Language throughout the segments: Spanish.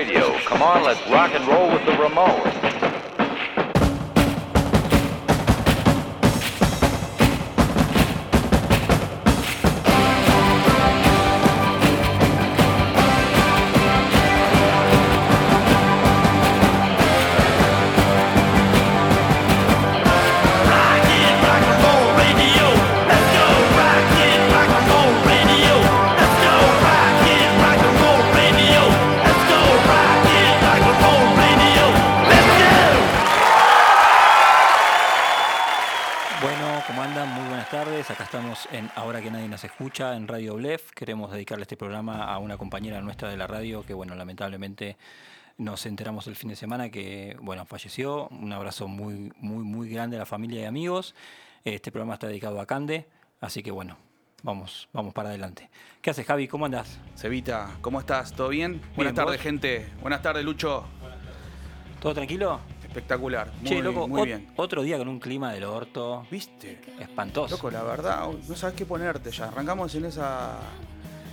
radio. Come on, let's rock and roll with the Ramones. Escucha, en Radio Blef. Queremos dedicarle este programa a una compañera nuestra de la radio que, bueno, lamentablemente nos enteramos el fin de semana que, bueno, falleció. Un abrazo muy, muy, muy grande a la familia y amigos. Este programa está dedicado a Cande, así que, bueno, vamos, vamos para adelante. ¿Qué haces, Javi? ¿Cómo andas? Cevita, ¿cómo estás? ¿Todo bien? Buenas tardes, gente. Buenas tardes, Lucho. ¿Todo tranquilo? Espectacular. Muy, che, loco, muy bien. otro día con un clima del orto ¿Viste? espantoso. Loco, la verdad, no sabes qué ponerte ya. Arrancamos en esa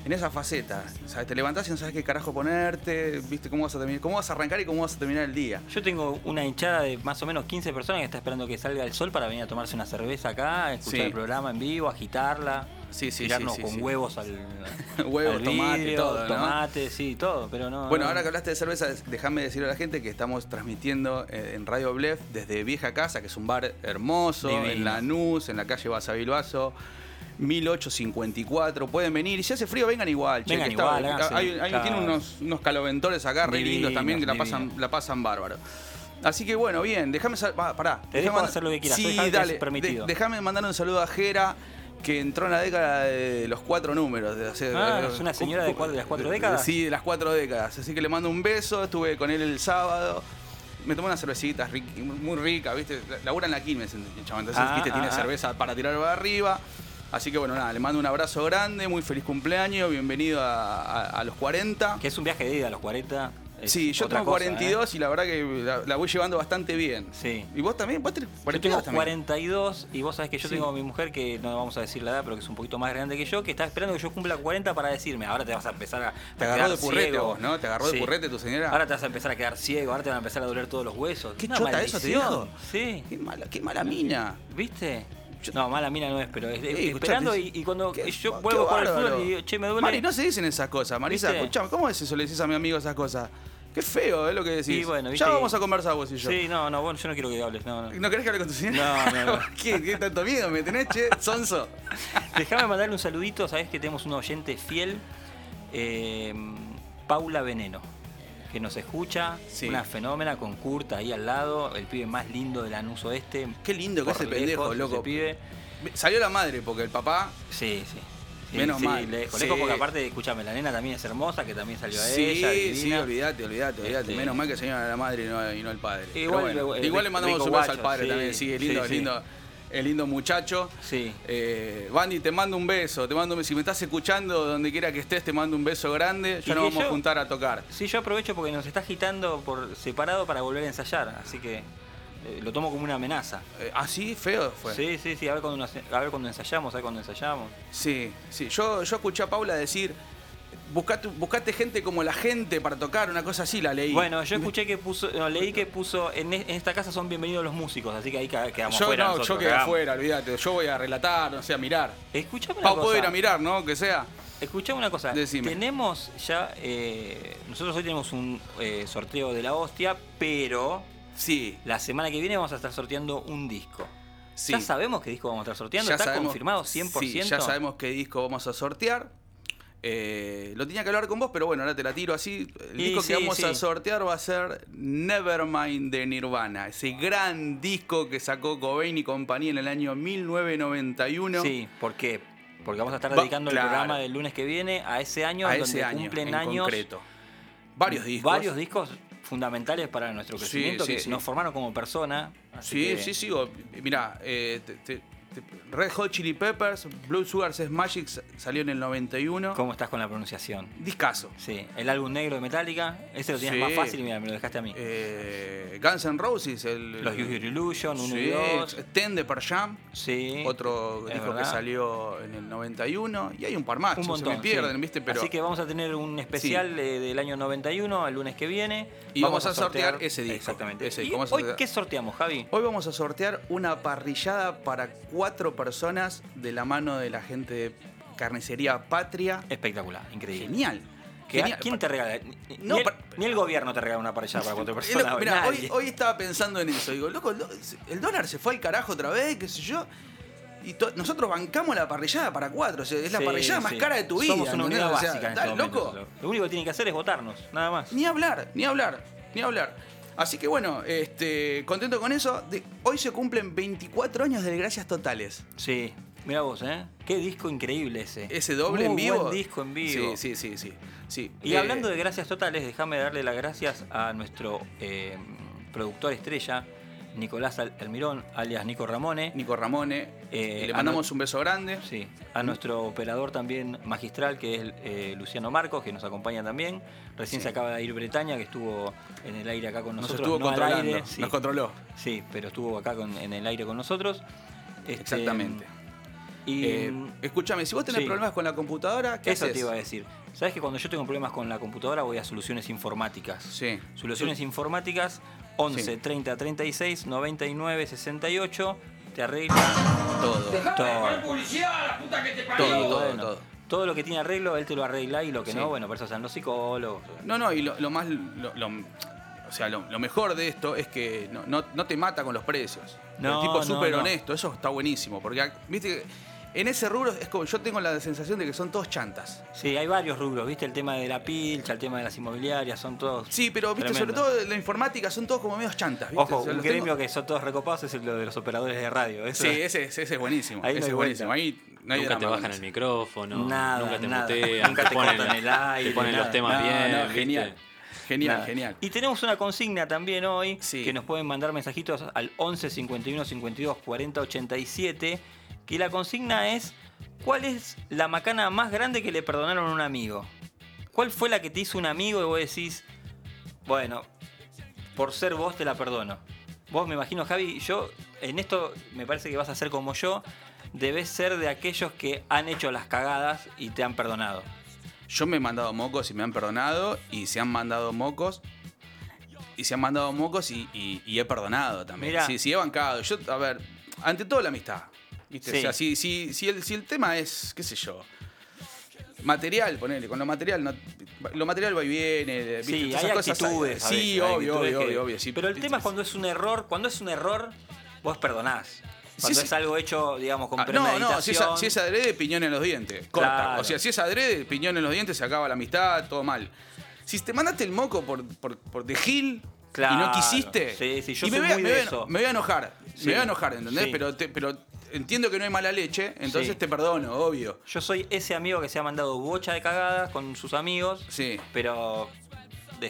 en esa faceta. ¿Sabes? Te levantás y no sabes qué carajo ponerte, ¿viste? ¿Cómo vas a terminar? ¿Cómo vas a arrancar y cómo vas a terminar el día? Yo tengo una hinchada de más o menos 15 personas que está esperando que salga el sol para venir a tomarse una cerveza acá, escuchar Sí. el programa en vivo, agitarla, Sí, sí, tirarnos sí, con sí. huevos al, Huevos, al tomate, vidrio, todo, ¿no? tomate, sí, todo, pero no. Bueno, no. ahora que hablaste de cerveza, déjame decirle a la gente que estamos transmitiendo eh, en Radio Blef desde Vieja Casa, que es un bar hermoso, Divino. en Lanús, en la calle Basavilbaso. 1854, pueden venir. Y si hace frío, vengan igual. che, Vengan está- igual, háganse, hay, hay- claro. Tiene unos, unos caloventores acá re lindos también que la pasan, la pasan bárbaro. Así que bueno, bien, déjame pará. Te dejo hacer lo que quieras, Sí, dale. permitido. déjame mandar un saludo a Jera, que entró en la década de los cuatro números. De hacer- Ah, ¿es una señora de cuatro- de las cuatro décadas? Sí, de las cuatro décadas. Así que le mando un beso, estuve con él el sábado. Me tomé unas cervecitas muy ricas, ¿viste? Labura en la Quilmes, chaval. Entonces, Ah, ¿viste? Tiene ah, ah. cerveza para tirar para arriba. Así que bueno, nada, le mando un abrazo grande, muy feliz cumpleaños, bienvenido a, a- a los 40. Que es un viaje de ida a los 40. Sí, yo tengo cosa, 42 y la verdad que la, la voy llevando bastante bien. Sí. ¿Y vos también? ¿Vos tenés Yo 42 tengo también? 42 y vos sabés que yo Sí. tengo a mi mujer que no vamos a decir la edad, pero que es un poquito más grande que yo, que está esperando que yo cumpla 40 para decirme, ahora te vas a empezar a Te agarró de purrete ciego". vos, ¿no? Te agarró de purrete tu señora. Ahora te vas a empezar a quedar ciego, ahora te van a empezar a doler todos los huesos. ¿Qué Una chota eso te? Sí. Qué mala, qué mala mina. ¿Viste? No, mala mina no es, pero es, esperando y, y cuando qué- yo vuelvo por el fútbol y digo, che, me duele. Mari, no se dicen esas cosas. Marisa, escuchame, ¿cómo es eso? Le decís a mi amigo esas cosas. Qué feo es lo que decís. Y bueno, ¿viste? ya vamos a conversar vos y yo. Sí, no, no, bueno, yo no quiero que hables, no, no. ¿No querés que hable con tu señora? No, no, no. ¿Qué, ¿Qué tanto miedo me tenés, che? Sonso. Déjame mandarle un saludito, sabés que tenemos un oyente fiel, eh, Paula Veneno, que nos escucha, Sí. una fenómena con Kurt ahí al lado, el pibe más lindo del Anuso Este. Qué lindo que es pendejo, loco. ese pibe. Salió la madre porque el papá. Sí, sí. Sí, Menos sí, mal. Lejos, Sí. lejos, porque aparte, escúchame, la nena también es hermosa, que también salió a Sí, ella, sí, divina. olvídate, olvídate, olvídate. Este- Menos mal que se a la madre y no, y no el padre. Igual, bueno, eh, igual le mandamos un beso al padre sí, también. Sí, el lindo, sí, sí. lindo, el lindo muchacho. Sí. Eh, Bandy, te mando un beso, te mando si me estás escuchando, donde quiera que estés, te mando un beso grande. Ya nos vamos a juntar a tocar. Sí, yo aprovecho porque nos está agitando por separado para volver a ensayar, así que lo tomo como una amenaza. Eh, ¿Así? ¿Feo fue? Sí, sí, sí, a ver cuando, nos- a ver cuando ensayamos, a ver cuando ensayamos. Sí, sí. Yo, yo escuché a Paula decir, buscate, buscate gente como la gente para tocar, una cosa así la leí. Bueno, yo escuché que puso, no, leí que puso, en, e- en esta casa son bienvenidos los músicos, así que ahí quedamos Yo fuera no, nosotros, yo quedé cagamos. afuera, olvídate. Yo voy a relatar, no sé, a mirar. Escuchame una Pau, puedo ir a mirar, ¿no? Que sea. Escuchame una cosa. Decime. Tenemos ya, eh, nosotros hoy tenemos un eh, sorteo de la hostia, pero Sí, la semana que viene vamos a estar sorteando un disco. sí. ¿Ya sabemos qué disco vamos a estar sorteando? Ya ¿Está sabemos- confirmado 100%? Sí, ya sabemos qué disco vamos a sortear. Eh, lo tenía que hablar con vos, pero bueno, ahora te la tiro así. El Y disco sí, que vamos a sortear va a ser Nevermind de Nirvana. Ese gran disco que sacó Cobain y compañía en el año 1991. Sí, ¿por qué? Porque vamos a estar Va- dedicando claro. el programa del lunes que viene a ese año a en ese donde año cumplen en años concreto. Varios discos. varios discos fundamentales para nuestro Sí, crecimiento sí, que sí. nos formaron como persona. Sí, que- sí, sigo. Mirá, eh, te, te- este, Red Hot Chili Peppers, Blue Sugar Sex Magic salió en el 91. ¿Cómo estás con la pronunciación? Discaso. Sí, el álbum negro de Metallica, ese lo tienes Sí. más fácil y mira, me lo dejaste a mí. Eh, Guns N' Roses, el, Los Use Your Illusion, 1 y sí, 2. Ten de Per Jam, Sí. otro disco que salió en el 91. Y hay un par más, Un se montón. me pierden, sí. ¿viste? Pero, Así que vamos a tener un especial del año 91 el lunes que viene. Y vamos a sortear ese disco. Exactamente. Ese ¿Y hoy sortear- qué sorteamos, Javi? Hoy vamos a sortear una parrillada para cuatro personas de la mano de la gente de Carnicería Patria. Espectacular, increíble. Genial. ¿Qué- Genial. ¿Quién te regala? Ni, No, el, pa- ni el gobierno te regala una parrillada para cuatro personas. mirá, hoy, hoy estaba pensando en eso. Digo, loco, lo- el dólar se fue al carajo otra vez, qué sé yo. Y nosotros bancamos la parrillada para cuatro. o sea, es la Sí, parrillada más cara de tu vida. Somos una unidad O sea, básica en este loco. Lo único que tienen que hacer es votarnos, nada más. Ni hablar, ni hablar, ni hablar. Así que bueno, este, contento con eso. De- hoy se cumplen 24 años de Gracias Totales. Sí, mira vos, ¿eh? Qué disco increíble ese. Ese doble Muy en vivo. buen disco en vivo. Sí, sí, sí, sí. sí. Y Eh, hablando de gracias totales, déjame darle las gracias a nuestro eh, productor estrella, Nicolás Al- Almirón, alias Nico Ramone. Nico Ramone, Eh, le mandamos un beso grande. Sí, a nuestro operador también magistral, que es eh, Luciano Marcos, que nos acompaña también. Recién Sí. se acaba de ir Bretaña, que estuvo en el aire acá con Nos nosotros. estuvo no controlando, aire, sí, nos controló. sí, pero estuvo acá con- en el aire con nosotros. Este, Exactamente. Y Eh, escúchame, si vos tenés sí. problemas con la computadora, ¿qué eso haces? te iba a decir. Sabes que cuando yo tengo problemas con la computadora voy a soluciones informáticas. Sí. Soluciones informáticas 11 Sí. 30 36 99 68 te arregla Todo. todo. Todo, Y todo, bueno, todo. todo lo que tiene arreglo él te lo arregla y lo que Sí. no, bueno, por eso están los psicólogos. No, no, y lo, lo más. Lo, lo- o sea, lo, lo mejor de esto es que no, no- no te mata con los precios. No, el tipo es súper no. honesto, eso está buenísimo. Porque, viste, en ese rubro es como. Yo tengo la sensación de que son todos chantas. Sí, hay varios rubros, ¿viste? El tema de la pilcha, el tema de las inmobiliarias, son todos. Sí, pero, viste, sobre todo la informática son todos como medios chantas, ¿viste? Ojo, O sea, un gremio tengo- que son todos recopados es el de los operadores de radio. Eso Sí, ese, ese es buenísimo. Ahí ese es buenísimo. Ahí no hay Nunca te bajan el micrófono, Nada, nunca te nada. mutean, Nunca te ponen, cortan el aire, te ponen nada. los temas No, bien, genial. Genial, Nada. genial. Y tenemos una consigna también hoy Sí. que nos pueden mandar mensajitos al 11 51 52 40 87. Que la consigna es: ¿Cuál es la macana más grande que le perdonaron a un amigo? ¿Cuál fue la que te hizo un amigo y vos decís, bueno, por ser vos te la perdono? Vos me imagino, Javi, yo en esto me parece que vas a ser como yo. Debes ser de aquellos que han hecho las cagadas y te han perdonado. Yo me he mandado mocos y me han perdonado, y se han mandado mocos. Y se han mandado mocos y, y- y he perdonado también. Mirá. Sí, sí, he bancado. Yo, a ver, ante todo la amistad. ¿Viste? Sí. O sea, si, si, si, el, si el tema es, qué sé yo, material, ponele, con lo material, no- lo material va y viene. ¿viste? Sí, hay actitudes. Sí, veces, obvio, actitudes obvio, que- obvio, sí. Pero el tema es cuando es un error, cuando es un error, vos perdonás. Cuando sí. es algo hecho, digamos, con Ah, no, no, si es, si es adrede, piñón en los dientes. Corta. Claro. O sea, si es adrede, piñón en los dientes, se acaba la amistad, todo mal. Si te mandaste el moco por, por, por de Gil y Claro. no quisiste. Sí, sí, yo y me soy voy, a- muy me de voy a- eso. me voy a enojar. Sí. Me voy a enojar, ¿entendés? Pero, te- pero entiendo que no hay mala leche, entonces Sí. te perdono, obvio. Yo soy ese amigo que se ha mandado bocha de cagadas con sus amigos, Sí. pero.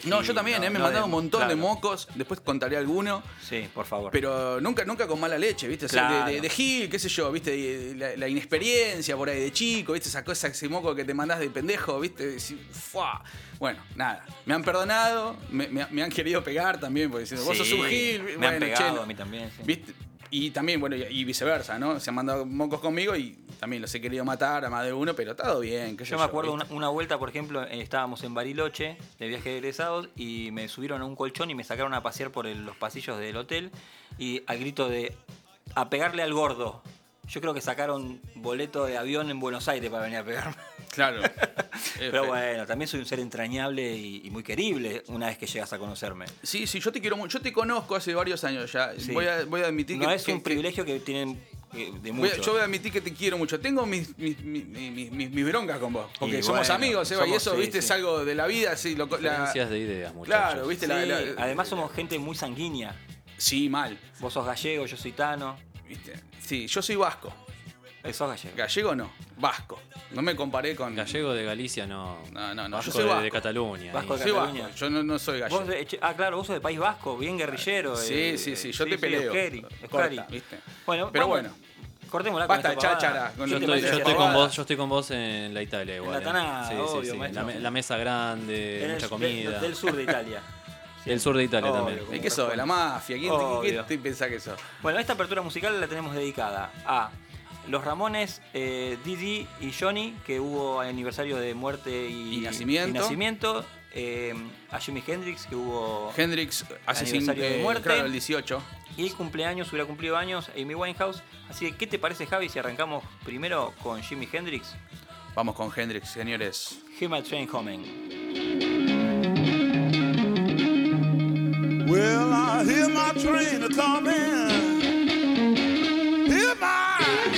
No, yo también, eh, me he no mandado de- un montón de claro. mocos, después contaré alguno. Sí, por favor. Pero nunca, nunca con mala leche, ¿viste? O sea, Claro. de, de- de Gil, qué sé yo, ¿viste? Y La, la inexperiencia por ahí de chico, ¿viste? Esa cosa, ese moco que te mandás de pendejo, ¿viste? Decís, "Fua". Bueno, nada. Me han perdonado, me, me- me han querido pegar también, porque diciendo, vos sos un Gil. Me bueno, han che, pegado no. a mí también. sí. ¿Viste? Y también, bueno, y, viceversa, ¿no? Se han mandado mocos conmigo y también los he querido matar a más de uno, pero todo bien. qué sé Yo me acuerdo una, una vuelta, por ejemplo, eh, estábamos en Bariloche de viaje de egresados y me subieron a un colchón y me sacaron a pasear por el- los pasillos del hotel y al grito de a pegarle al gordo. Yo creo que sacaron boleto de avión en Buenos Aires para venir a pegarme. Claro. Pero bueno, también soy un ser entrañable y, y muy querible una vez que llegas a conocerme. Sí, sí, yo te quiero mucho. Yo te conozco hace varios años ya. Sí. Voy, a, voy a admitir No que. es que- un que- privilegio que tienen eh, de Voy a- muchos. yo voy a admitir que te quiero mucho. Tengo mis, mis, mis, mis- mis- mis broncas con vos. Porque Y somos bueno, amigos, Eva, y eso, sí, viste, sí. es algo de la vida. Sí, lo- la- de ideas, muchachos. claro, viste, la- Sí, la- además somos gente muy sanguínea. Sí, mal. Vos sos gallego, yo soy tano. ¿viste? Sí, yo soy vasco. Sos gallego. Gallego no, vasco. No me comparé con. Gallego de Galicia no. No, no, no, Vasco yo soy de, vasco. de Cataluña. Vasco de Soy Cataluña. vasco. Yo no, no soy gallego. Vos de- che- ah, claro, vos sos de País Vasco, bien guerrillero. Sí, eh, sí, sí, eh, yo te peleo. Corta. ¿viste? Bueno, Pero vamos- bueno. Cortémosla Basta con cháchara, con ¿Qué lo te que Yo estoy, yo estoy con vos, yo estoy con vos en la Italia igual. la eh. Tanada, Sí, sí, obvio, sí. La, me- la mesa grande, En mucha comida. Del, sur de Italia. Sí. Del sur de Italia Obvio, también. ¿Y qué sos? ¿De la mafia? ¿Quién. ¿Qué te pensás que sos? Bueno, esta apertura musical la tenemos dedicada a los Ramones, eh, Didi y Johnny, que hubo aniversario de muerte y, Y nacimiento. y nacimiento, eh, a Jimi Hendrix, que hubo. Hendrix hace Aniversario de eh, muerte. claro, el 18. y cumpleaños, hubiera cumplido años Amy Winehouse. Así que, ¿qué te parece, Javi, si arrancamos primero con Jimi Hendrix? Vamos con Hendrix, señores. My Train Coming. Well, I hear my train coming. Hear my,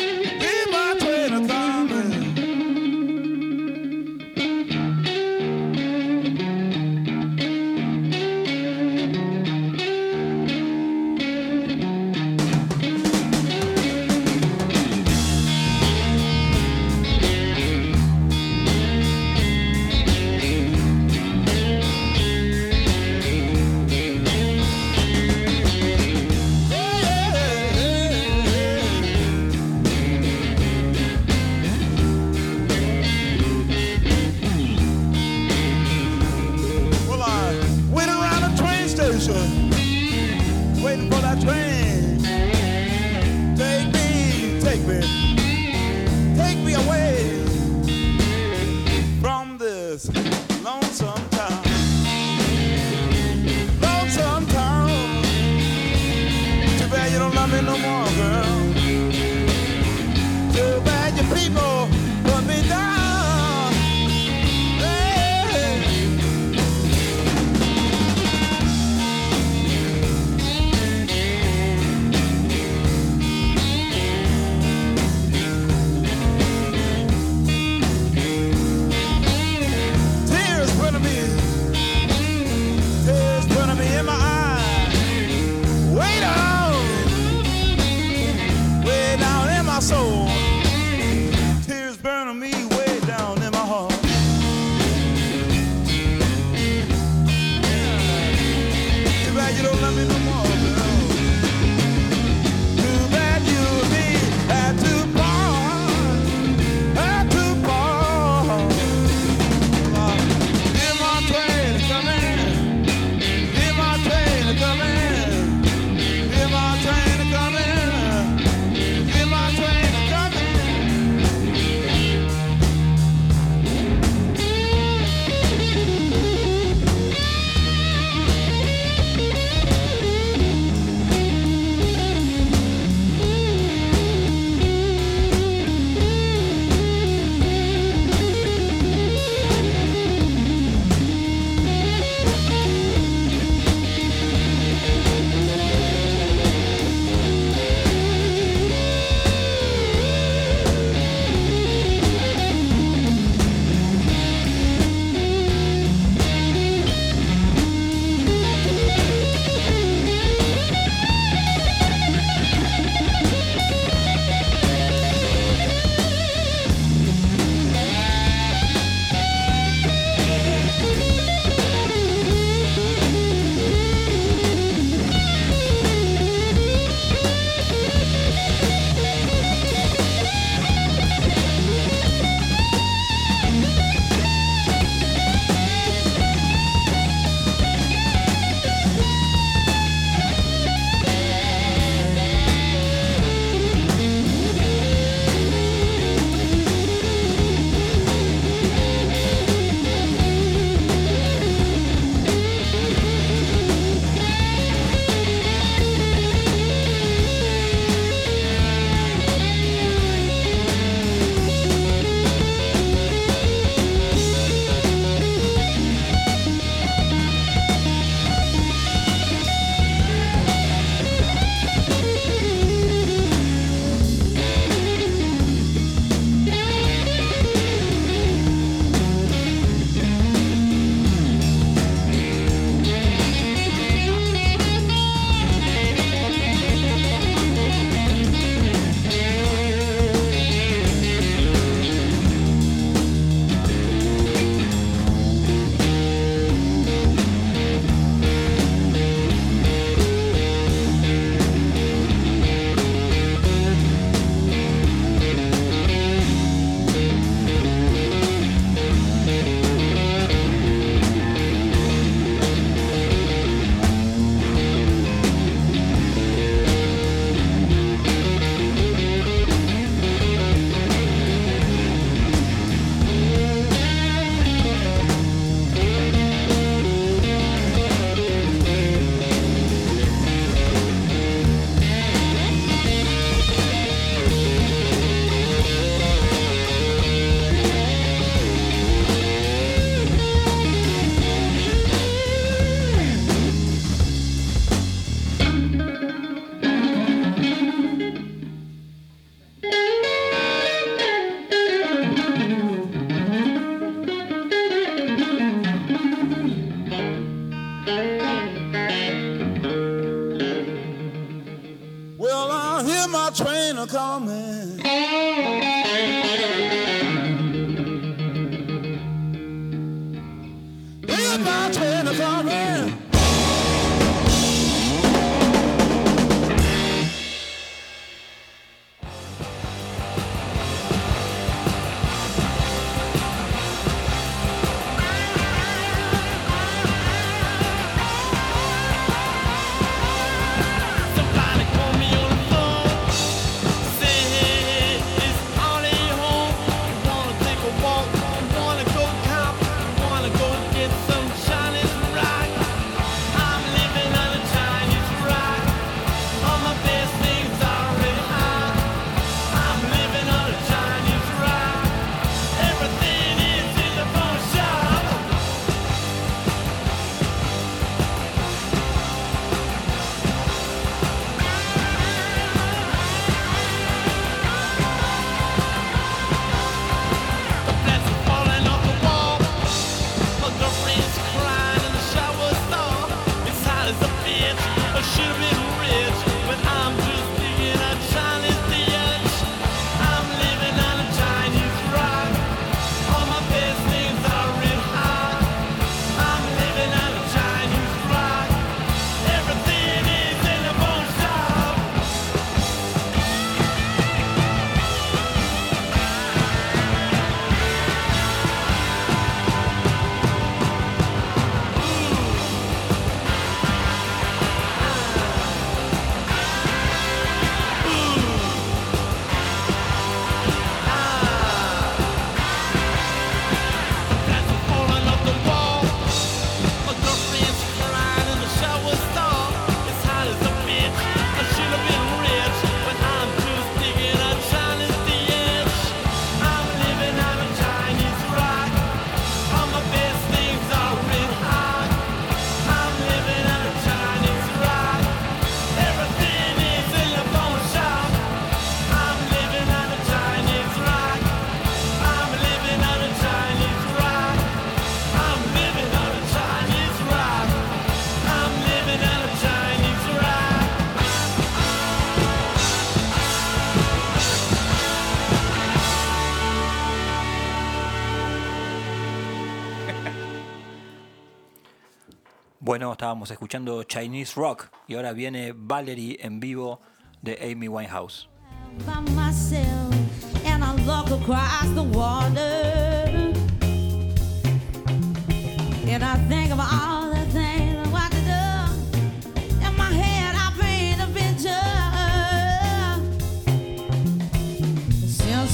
Bueno, estábamos escuchando Chinese Rock y ahora viene Valerie en vivo de Amy Winehouse.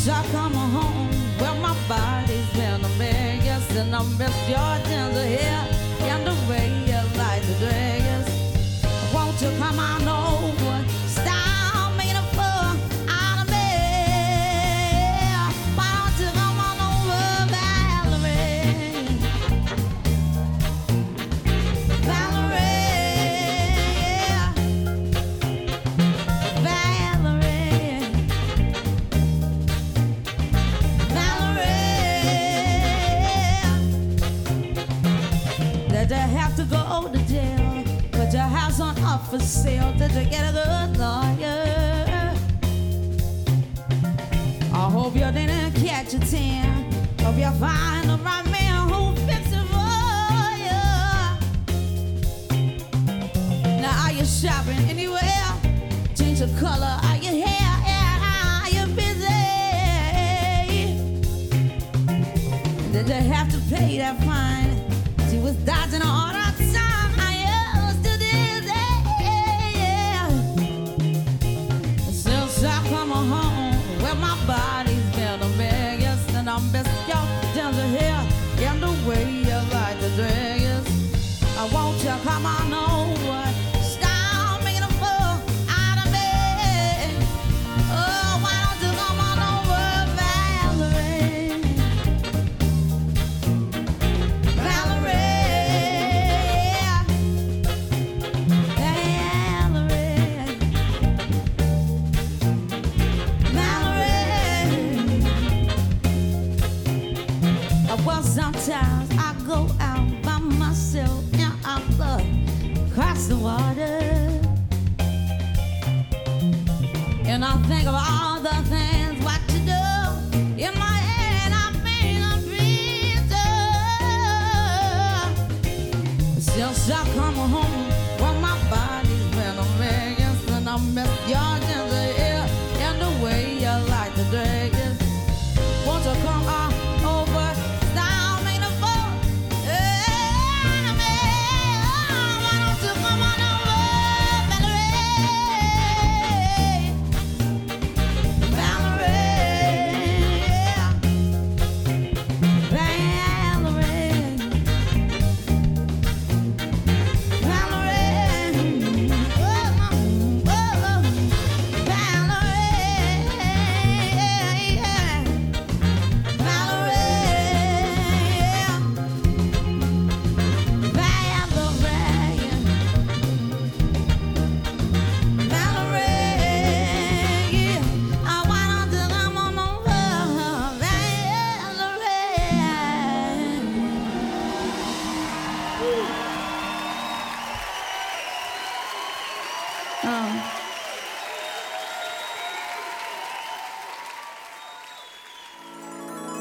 I come home, well, my body's been a mess, and I miss your for sale. Did you get a good lawyer? I hope you didn't catch a tan. Hope you find the right man who fix it for you. Now are you shopping anywhere? Change the color of your hair. Are you busy? Did you have to pay that fine? She was dodging all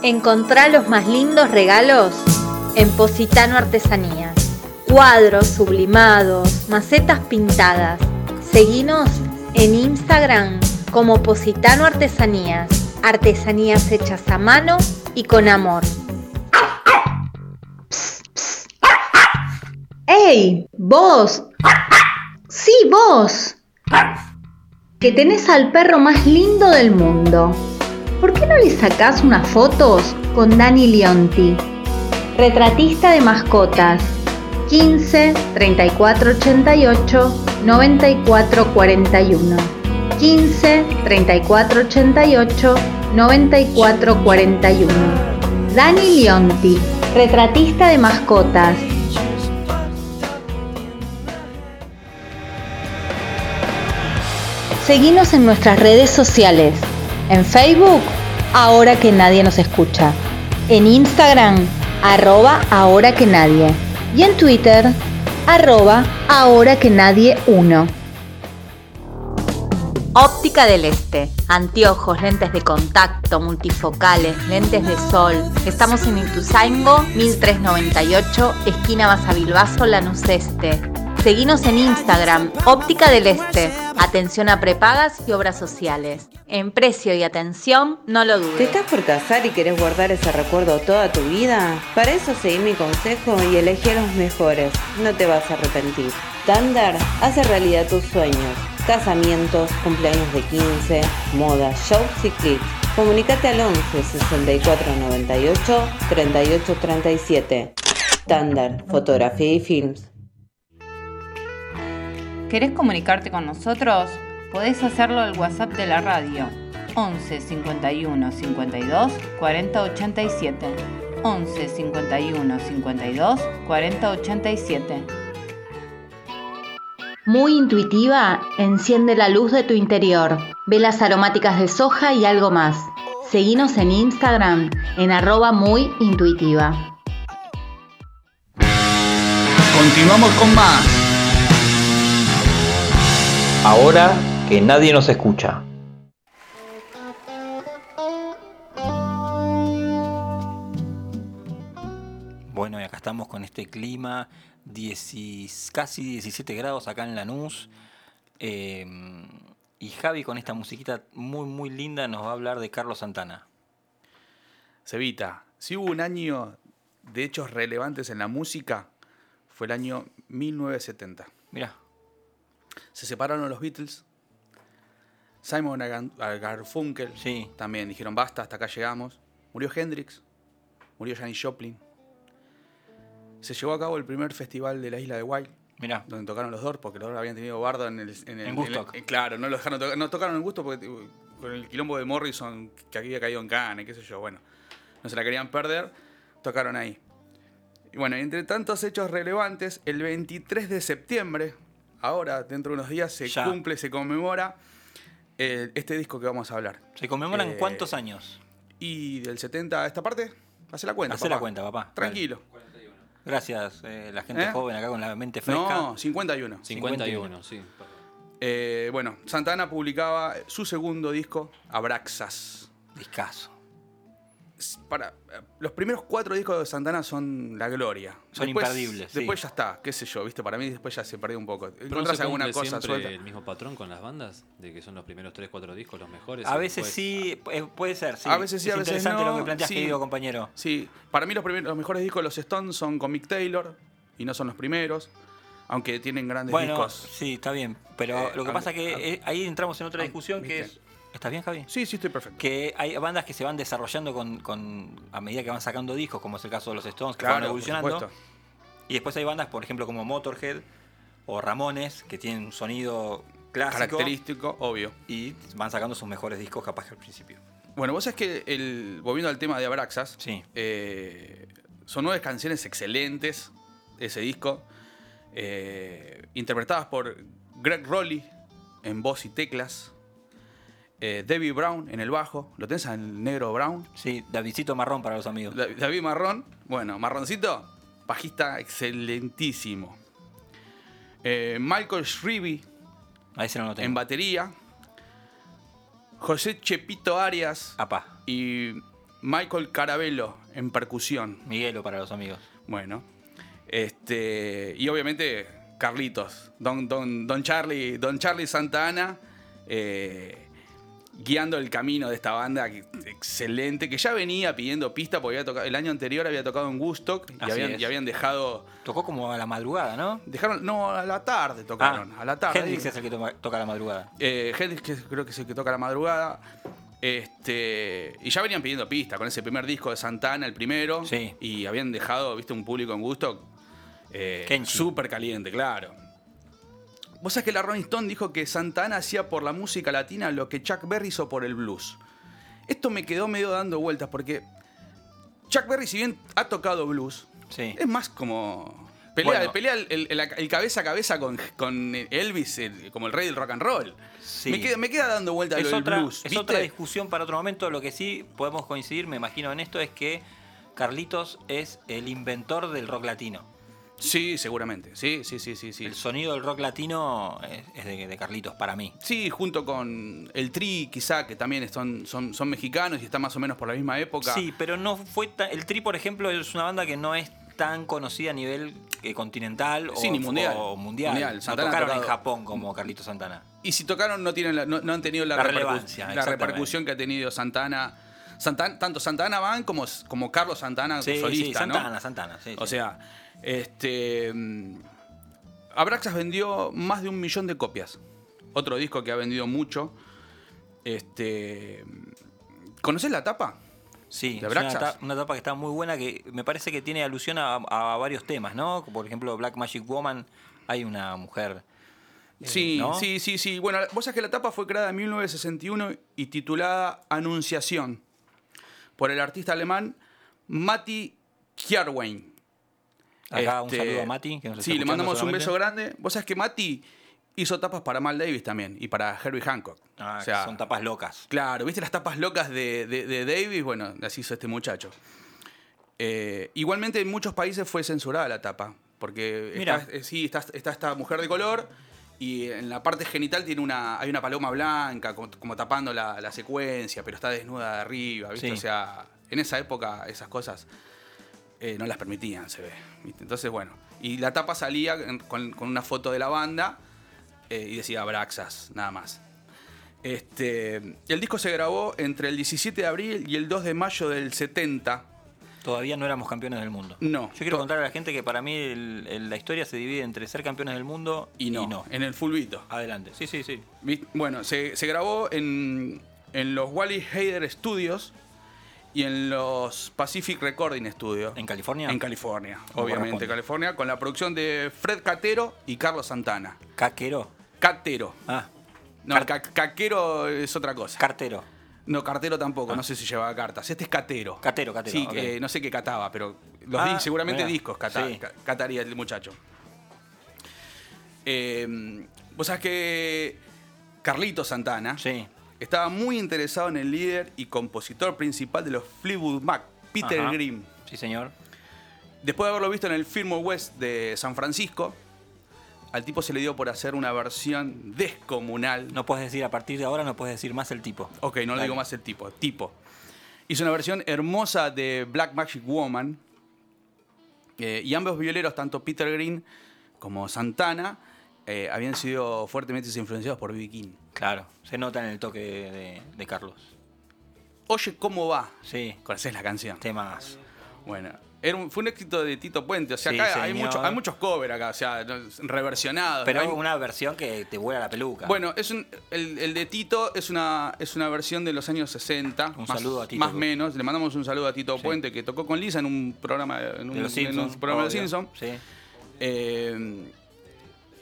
Encontrá los más lindos regalos en Positano Artesanías. Cuadros sublimados, macetas pintadas. Seguinos en Instagram como Positano Artesanías. Artesanías hechas a mano y con amor. ¡Ey! ¡Vos! ¡Sí, vos! Que tenés al perro más lindo del mundo. ¿Por qué no le sacás unas fotos con Dani Leonti? Retratista de mascotas. 15 34 88 94 41. 15 34 88 94 41. Dani Leonti, retratista de mascotas. Seguinos en nuestras redes sociales. En Facebook, ahora que nadie nos escucha. En Instagram, arroba ahora que nadie. Y en Twitter, arroba ahora que nadie 1. Óptica del Este. Anteojos, lentes de contacto, multifocales, lentes de sol. Estamos en Ituzaingo, 1398, esquina Basavilbaso, Lanús Este. Seguinos en Instagram, Óptica del Este. Atención a prepagas y obras sociales. En precio y atención, no lo ¿Te dudes. estás por casar y querés guardar ese recuerdo toda tu vida? Para eso seguí mi consejo y elegí a los mejores. No te vas a arrepentir. Tandar hace realidad tus sueños. Casamientos, cumpleaños de 15, moda, shows y clips. Comunicate al 11 64 98 38 37. Tandar, fotografía y films. ¿Querés comunicarte con nosotros? Podés hacerlo al WhatsApp de la radio 11 51 52 40 87. 11 51 52 40 87. Muy intuitiva, enciende la luz de tu interior. Velas aromáticas de soja y algo más. Seguinos en Instagram en arroba muy intuitiva. Continuamos con más. Ahora que nadie nos escucha. Bueno, y acá estamos con este clima, 10 casi 17 grados acá en Lanús. Eh, y Javi con esta musiquita muy, muy linda nos va a hablar de Carlos Santana. Cevita, si hubo un año de hechos relevantes en la música, fue el año 1970. Mira, Se separaron los Beatles. Simon Garfunkel Sí. también dijeron basta, hasta acá llegamos. Murió Hendrix, murió Janis Joplin. Se llevó a cabo el primer festival de la isla de Wild, mira. donde tocaron los Doors, porque los Doors habían tenido bardo en el. En, el- En Woodstock. el- claro, no lo dejaron no tocaron en gusto porque con el quilombo de Morrison que había caído en Cannes, qué sé yo, bueno, no se la querían perder, tocaron ahí. Y bueno, entre tantos hechos relevantes, el 23 de septiembre, ahora, dentro de unos días, se Ya. cumple, se conmemora eh, este disco que vamos a hablar. ¿Se conmemoran Eh, cuántos años? Y del 70 a esta parte, hace la cuenta. Hacé la cuenta, papá. Tranquilo. Gracias, eh, la gente ¿Eh? joven acá con la mente fresca. No, 51. 51, sí. Eh, bueno, Santana publicaba su segundo disco, Abraxas. Discaso. Para, eh, los primeros cuatro discos de Santana son la gloria. Son imperdibles, sí. Después ya está, qué sé yo, viste, para mí después ya se perdió un poco. ¿Pero no Encontrás se alguna cosa suelta. el mismo patrón con las bandas? De que son los primeros 3, 4 discos los mejores. A veces después- sí, eh, puede ser, sí. A veces sí, Es a veces interesante no, lo que planteas, sí. querido compañero. Sí, para mí los, primeros, los mejores discos de los Stones son con Mick Taylor y no son los primeros, aunque tienen grandes Bueno, discos. sí, está bien. Pero Eh, lo que pasa que a- eh, ahí entramos en otra a- discusión que es... ¿Estás bien, Javi? Sí, sí, estoy perfecto. Que hay bandas que se van desarrollando con, con- a medida que van sacando discos, como es el caso de los Stones, que Claro, van evolucionando. Y después hay bandas, por ejemplo, como Motorhead o Ramones, que tienen un sonido clásico Característico, obvio. y van sacando sus mejores discos capaz que al principio. Bueno, vos sabés que, el, volviendo al tema de Abraxas, Sí. eh, son nueve canciones excelentes ese disco, eh, interpretadas por Greg Rowley en voz y teclas, eh, Debbie Brown en el bajo, ¿lo tenés al negro Brown? Sí, Davidcito Marrón para los amigos. Da- David Marrón, bueno, Marroncito, bajista excelentísimo. Eh, Michael Shrivi Ahí se lo noté. en batería, José Chepito Arias Apá, y Michael Carabello en percusión. Miguelo para los amigos. Bueno, este y obviamente Carlitos, Don, Don, Don Charlie, Don Charlie Santa Ana, eh, guiando el camino de esta banda que- excelente, que ya venía pidiendo pista porque había tocado, el año anterior había tocado en Woodstock y habían, es. y habían dejado, Tocó como a la madrugada, ¿no? dejaron, no, a la tarde tocaron, a la tarde. Ah, Hendrix es el que toca a la madrugada. Eh, Hendrix, que creo que es el que toca a la madrugada. Este, y ya venían pidiendo pista con ese primer disco de Santana, el primero. Sí. Y habían dejado, viste, un público en gusto eh, súper caliente, claro. Vos sabés que la Rolling Stone dijo que Santana hacía por la música latina lo que Chuck Berry hizo por el blues. Esto me quedó medio dando vueltas porque Chuck Berry, si bien ha tocado blues, Sí. es más como. Pelea, Bueno. pelea el, el- el- el cabeza a cabeza con, con Elvis, el- como el rey del rock and roll. Sí. Me, queda, me queda dando vuelta es lo del blues. es ¿viste? otra discusión para otro momento. Lo que sí podemos coincidir, me imagino, en esto es que Carlitos es el inventor del rock latino. Sí, seguramente. Sí, sí, sí, sí, sí. El sonido del rock latino es, es de, de Carlitos para mí. Sí, junto con el Tri, quizá, que también son, son, son mexicanos y están más o menos por la misma época. Sí, pero no fue tan- El Tri, por ejemplo, es una banda que no es tan conocida a nivel eh, continental o, ni mundial. o mundial. Mundial. No tocaron en Japón como Carlitos Santana. Y si tocaron, no, tienen la- no, no han tenido la, relevancia, la repercusión que ha tenido Santana. Santana tanto Santana Van como, como Carlos Santana Sí, solista, sí, ¿no? Santana, Santana. sí, O sea, este. mm, Abraxas vendió más de un millón de copias. Otro disco que ha vendido mucho. Este. ¿Conoces la tapa? Sí, ¿De una, Abraxas? ta- una etapa que está muy buena que me parece que tiene alusión a, a varios temas, ¿no? Por ejemplo, Black Magic Woman, hay una mujer. eh, Sí, ¿no? sí, sí, sí. Bueno, vos sabés que la tapa fue creada en 1961 y titulada Anunciación por el artista alemán Matti Kjarwein. Acá un Este, saludo a Mati. Que nos está Sí, le mandamos un beso grande. Vos sabés que Mati hizo tapas para Mal Davis también y para Herbie Hancock. Ah, O sea, son tapas locas. Claro, ¿viste las tapas locas de, de- de Davis? Bueno, las hizo este muchacho. Eh, igualmente en muchos países fue censurada la tapa, porque Mira. está, eh, sí, está, está esta mujer de color y en la parte genital tiene una, hay una paloma blanca como, como tapando la, la secuencia, pero está desnuda de arriba, ¿viste? Sí. O sea, en esa época esas cosas eh, no las permitían, se ve. ¿viste? Entonces, bueno, y la tapa salía con, con una foto de la banda eh, y decía Braxas, nada más. Este, el disco se grabó entre el 17 de abril y el 2 de mayo del 70. Todavía no éramos campeones del mundo. No. Yo quiero contar a la gente que para mí el- el- la historia se divide entre ser campeones del mundo Y no, en el fulbito. Adelante. Sí, sí, sí. Bueno, se, se grabó en, en los Wally Hader Studios y en los Pacific Recording Studios. ¿En California? En California, obviamente. California, con la producción de Fred Catero y Carlos Santana. Caquero. Catero. Ah, No, ca- caquero es otra cosa. cartero. No, cartero tampoco, no sé si llevaba cartas. Este es catero. Catero, catero, Sí, que no sé qué cataba, pero los Ah, di- seguramente discos cata- sí. ca- cataría el muchacho. Eh, Vos sabés que Carlito Santana Sí. Estaba muy interesado en el líder y compositor principal de los Fleetwood Mac, Peter Ajá. Grimm. Sí, señor. Después de haberlo visto en el Fillmore West de San Francisco, al tipo se le dio por hacer una versión descomunal. No puedes decir, a partir de ahora no puedes decir más el tipo. Ok, no le digo más el tipo. Tipo. Hizo una versión hermosa de Black Magic Woman. eh, y ambos violeros, tanto Peter Green como Santana, eh, habían sido fuertemente influenciados por B.B. King. Claro, se nota en el toque de, de- de Carlos. Oye, ¿cómo va? Sí, ¿Conocés la canción? temas. Bueno, era un- fue un éxito de Tito Puente. O sea, Sí, acá hay, mucho- hay muchos covers acá, o sea, reversionados. Pero Hay- una versión que te vuela la peluca. Bueno, es un- el, el de Tito es una, es una versión de los años 60. Un más, saludo a Tito. Más o menos. Le mandamos un saludo a Tito Sí. Puente, que tocó con Lisa en un programa, en un, de los en un Simpsons. programa de. Simpson. Sí. Eh,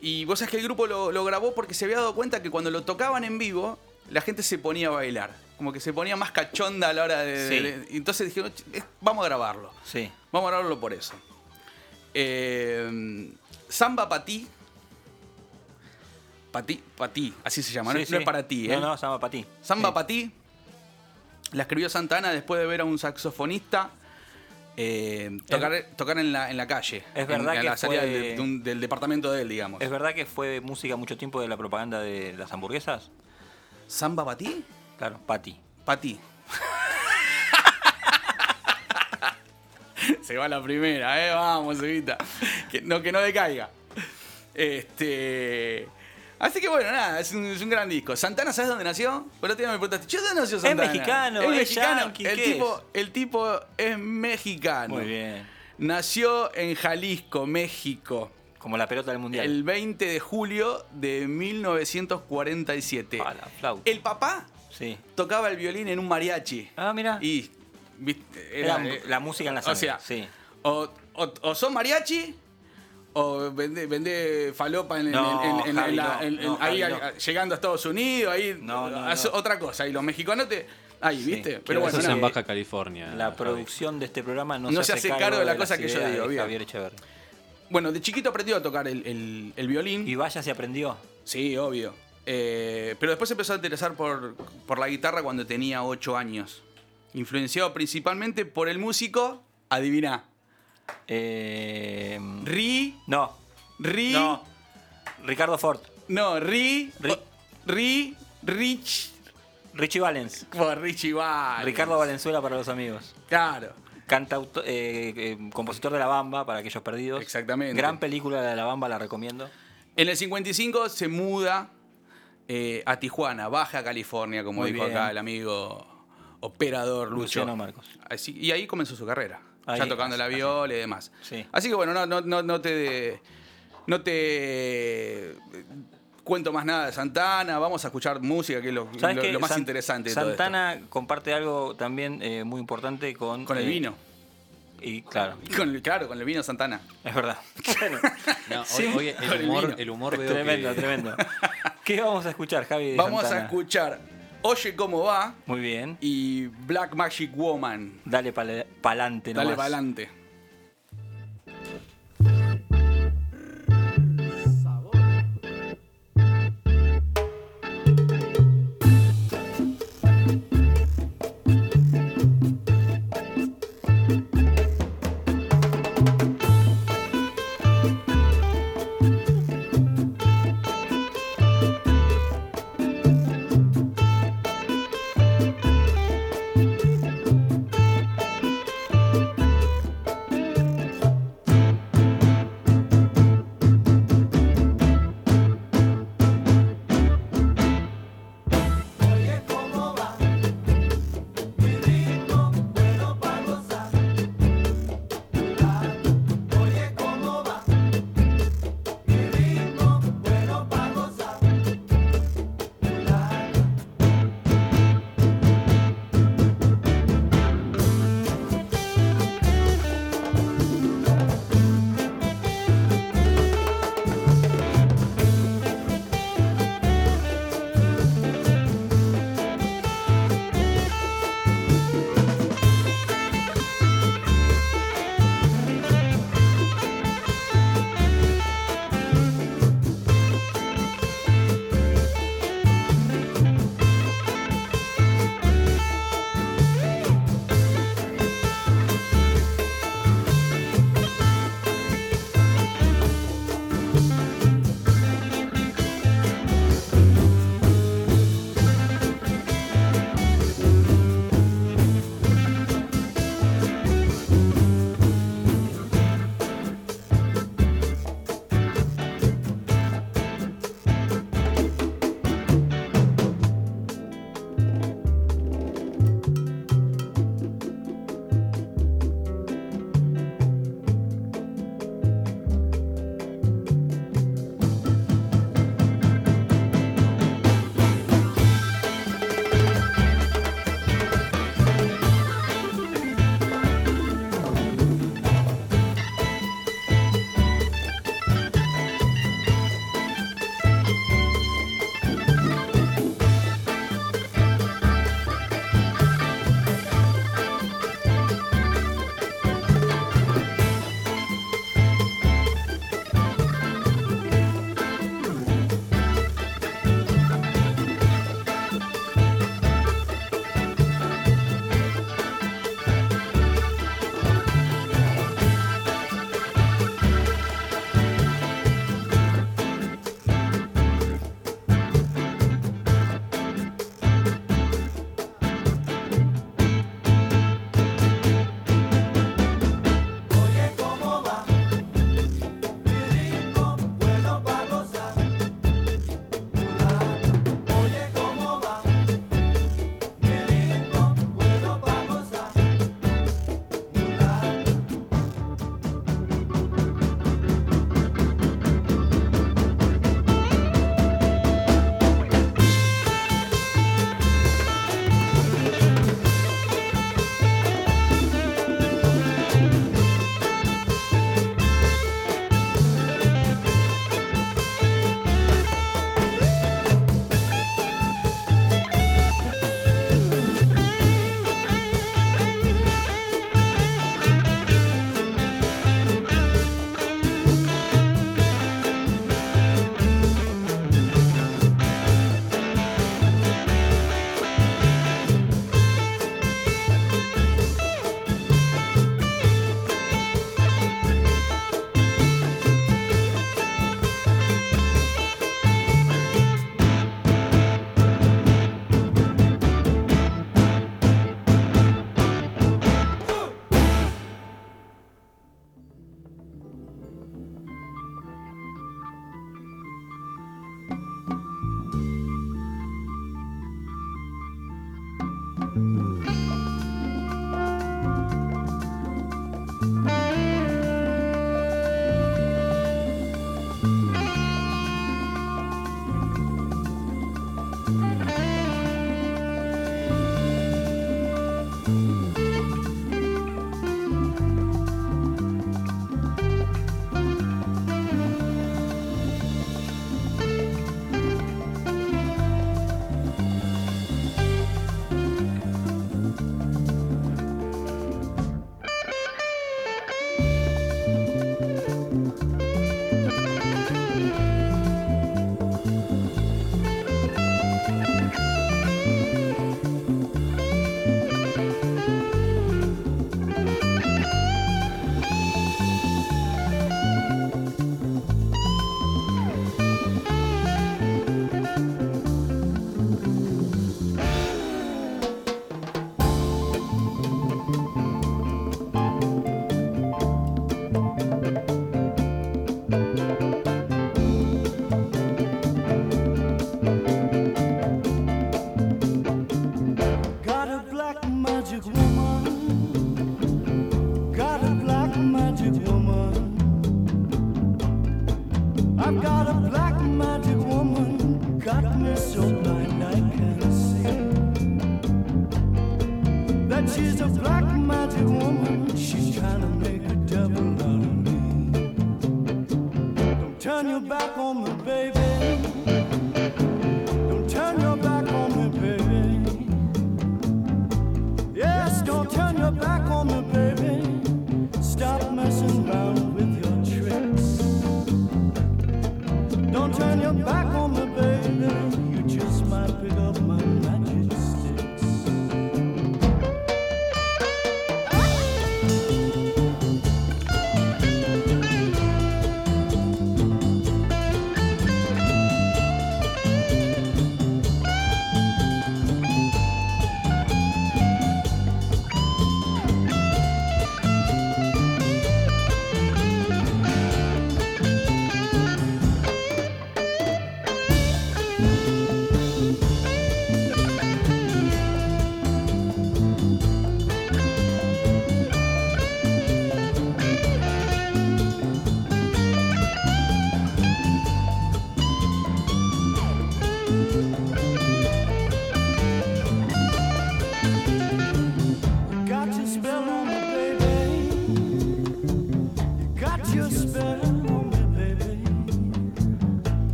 y vos sabés que el grupo lo, lo grabó porque se había dado cuenta que cuando lo tocaban en vivo, la gente se ponía a bailar. Como que se ponía más cachonda a la hora de. Sí. de- y entonces dijeron, "Ch, eh, vamos a grabarlo. Sí. Vamos a grabarlo por eso. Eh, Samba Patí. Patí, Patí, así se llama, no, Sí, no es para ti, ¿eh? No, no, Samba para ti. Samba. Patí. La escribió Santana después de ver a un saxofonista eh, tocar, tocar en, la, en la calle. Es verdad en que la salida fue- del, de un- del departamento de él, digamos. ¿Es verdad que fue música mucho tiempo de la propaganda de las hamburguesas? ¿Samba Patí? Claro, Pati. Patí. Se va la primera, ¿eh? Vamos, Evita. Que no, que no decaiga. Este. Así que bueno, nada, es un, es un gran disco. Santana, ¿sabes dónde nació? Por otro día me preguntaste, ¿yo dónde nació Santana? mexicano, es es mexicano. yankee, el, ¿qué tipo, el tipo es mexicano. Muy bien. Nació en Jalisco, México, Como la pelota del mundial. el 20 de julio de 1947. Ah, la flauta. El papá Sí. tocaba el violín en un mariachi. Ah, mira. Y viste, Era la música en la O sangre. sea, sí. o, o, o son mariachi o vende, vende falopa en, en- No, en- en- en Javi, la- no, en- en- no, ahí Javi, a- no. a- llegando a Estados Unidos, ahí No, no, hace no. otra cosa. Y los mexicanos te. Ahí, Sí. ¿viste? Pero bueno, Eso es en nada. Baja California. La Javi. producción de este programa no, No se hace cargo de la cosa que yo digo, bien. Javier Echeverri. bueno, de chiquito aprendió a tocar el, el- el violín. Y vaya se aprendió. Sí, obvio. Eh, pero después se empezó a interesar por, por la guitarra cuando tenía 8 años. Influenciado principalmente por el músico, adivina, Eh, Ri, no, Ri, no. Ricardo Ford. no, Ri, Ri- Rich, Richie Valens. por Richie Valens. Ricardo Valenzuela para los amigos. Claro. Eh, eh, compositor de La Bamba para aquellos perdidos. Exactamente. Gran película de La Bamba, la recomiendo. En el 55 se muda eh, a Tijuana, Baja California, como Muy dijo bien. acá el amigo operador Lucho. Luciano Marcos. Así- y ahí comenzó su carrera, Ahí, ya tocando la viola y demás. Sí. Así que bueno, no, no, no, no te no te cuento más nada de Santana, vamos a escuchar música, que es lo, más San- interesante de todo esto. Santana comparte algo también eh, muy importante con. Con el eh, vino. Y claro, Con el- claro, con el vino Santana. es verdad. No, hoy, Sí. hoy Con el el humor, vino. el humor veo tremendo, que... tremendo. ¿Qué vamos a escuchar, Javi? de Vamos a escuchar Oye cómo va Muy bien. y Black Magic Woman. Dale pa'lante pa'lante Dale nomás.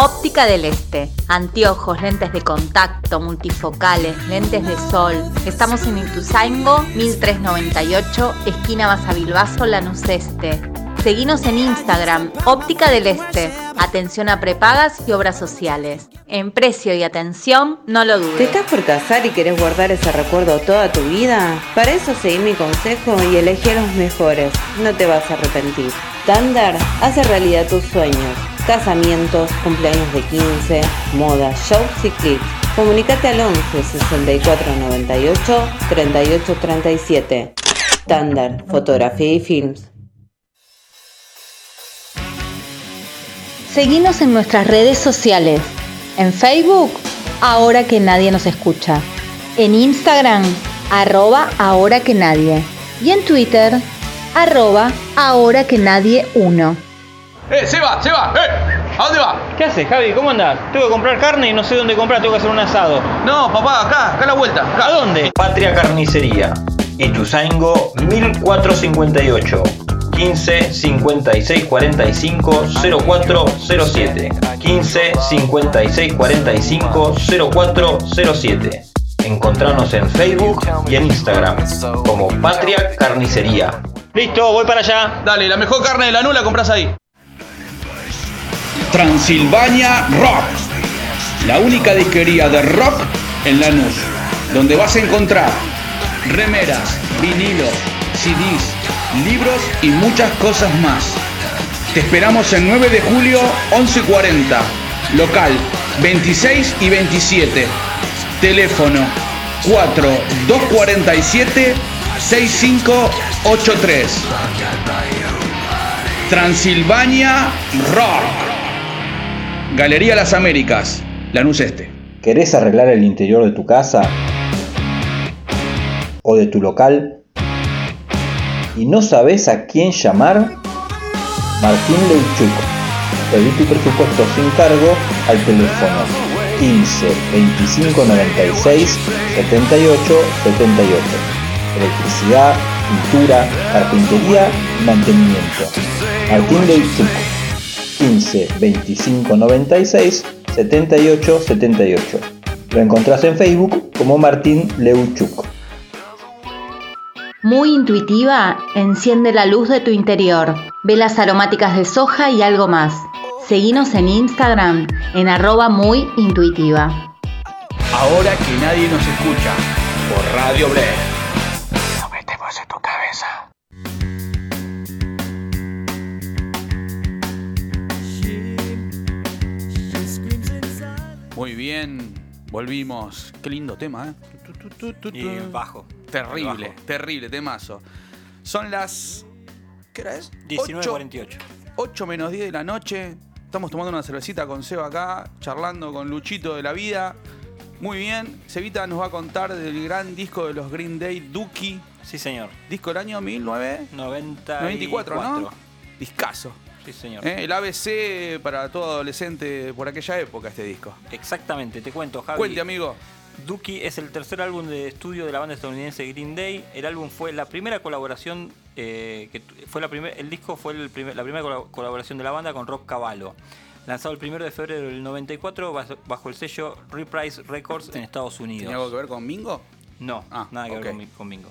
Óptica del Este. Anteojos, lentes de contacto, multifocales, lentes de sol. Estamos en Ituzaingo, 1398, esquina Basavilbaso, Lanús Este. Seguinos en Instagram, Óptica del Este. Atención a prepagas y obras sociales. En precio y atención, no lo ¿Te dudes. estás por casar y querés guardar ese recuerdo toda tu vida? Para eso seguí mi consejo y elegí a los mejores. No te vas a arrepentir. Tandar hace realidad tus sueños. Casamientos, cumpleaños de 15, moda, shows y clips. Comunicate al 11 64 98 38 37. Tandar, fotografía y films. Seguinos en nuestras redes sociales. En Facebook, ahora que nadie nos escucha. En Instagram, arroba ahora que nadie. Y en Twitter, arroba ahora que nadie 1. ¡Eh, se va, se va! ¡Eh! ¿A dónde va? ¿Qué haces, Javi? ¿Cómo andás? Tengo que comprar carne y no sé dónde comprar, tengo que hacer un asado. No, papá, acá, acá a la vuelta. Acá. ¿A dónde? Patria Carnicería, Ituzaingo 1458, 15 56 45 0407, 15 56 45 0407. Encontranos en Facebook y en Instagram como Patria Carnicería. Listo, voy para allá. Dale, la mejor carne de la nula compras ahí. Transilvania Rock, la única disquería de rock en Lanús, donde vas a encontrar remeras, vinilos, CDs, libros y muchas cosas más. Te esperamos el 9 de julio 1140, local 26 y 27, teléfono 4247 6583. Transilvania Rock. Galería Las Américas, Lanús Este. ¿Querés arreglar el interior de tu casa o de tu local y no sabes a quién llamar? Martín Leuchuk. Pedí tu presupuesto sin cargo al teléfono 15 25 96 78 78. Electricidad, pintura, carpintería y mantenimiento. Martín Leuchuk. 15 25 96 78 78. Lo encontrás en Facebook como Martín Leuchuk. Muy intuitiva, enciende la luz de tu interior. Velas aromáticas de soja y algo más. Seguinos en Instagram en arroba muy intuitiva. Ahora que nadie nos escucha por Radio Blair. Muy bien, volvimos. Qué lindo tema, ¿eh? Tu, tu, tu, tu, Y bajo. Terrible, Bajo. terrible, temazo. Son las. ¿Qué hora es? 19.48. 8 menos 10 de la noche. Estamos tomando una cervecita con Seba acá, charlando con Luchito de la vida. Muy bien. Cevita nos va a contar del gran disco de los Green Day, Dookie. Sí, señor. Disco del año 1994, 94. ¿no? Discazo. Sí, señor. ¿eh? El ABC para todo adolescente por aquella época, este disco. Exactamente, te cuento, Javi. Cuente, amigo. Dookie es el tercer álbum de estudio de la banda estadounidense Green Day. El álbum fue la primera colaboración, eh, que fue la primer, el disco fue el primer- la primera cola- colaboración de la banda con Rob Cavallo. Lanzado el 1 de febrero del 94 bajo, el sello Reprise Records en Estados Unidos. ¿Tiene algo que ver con Mingo? No, Ah, nada que ver con, con Bingo.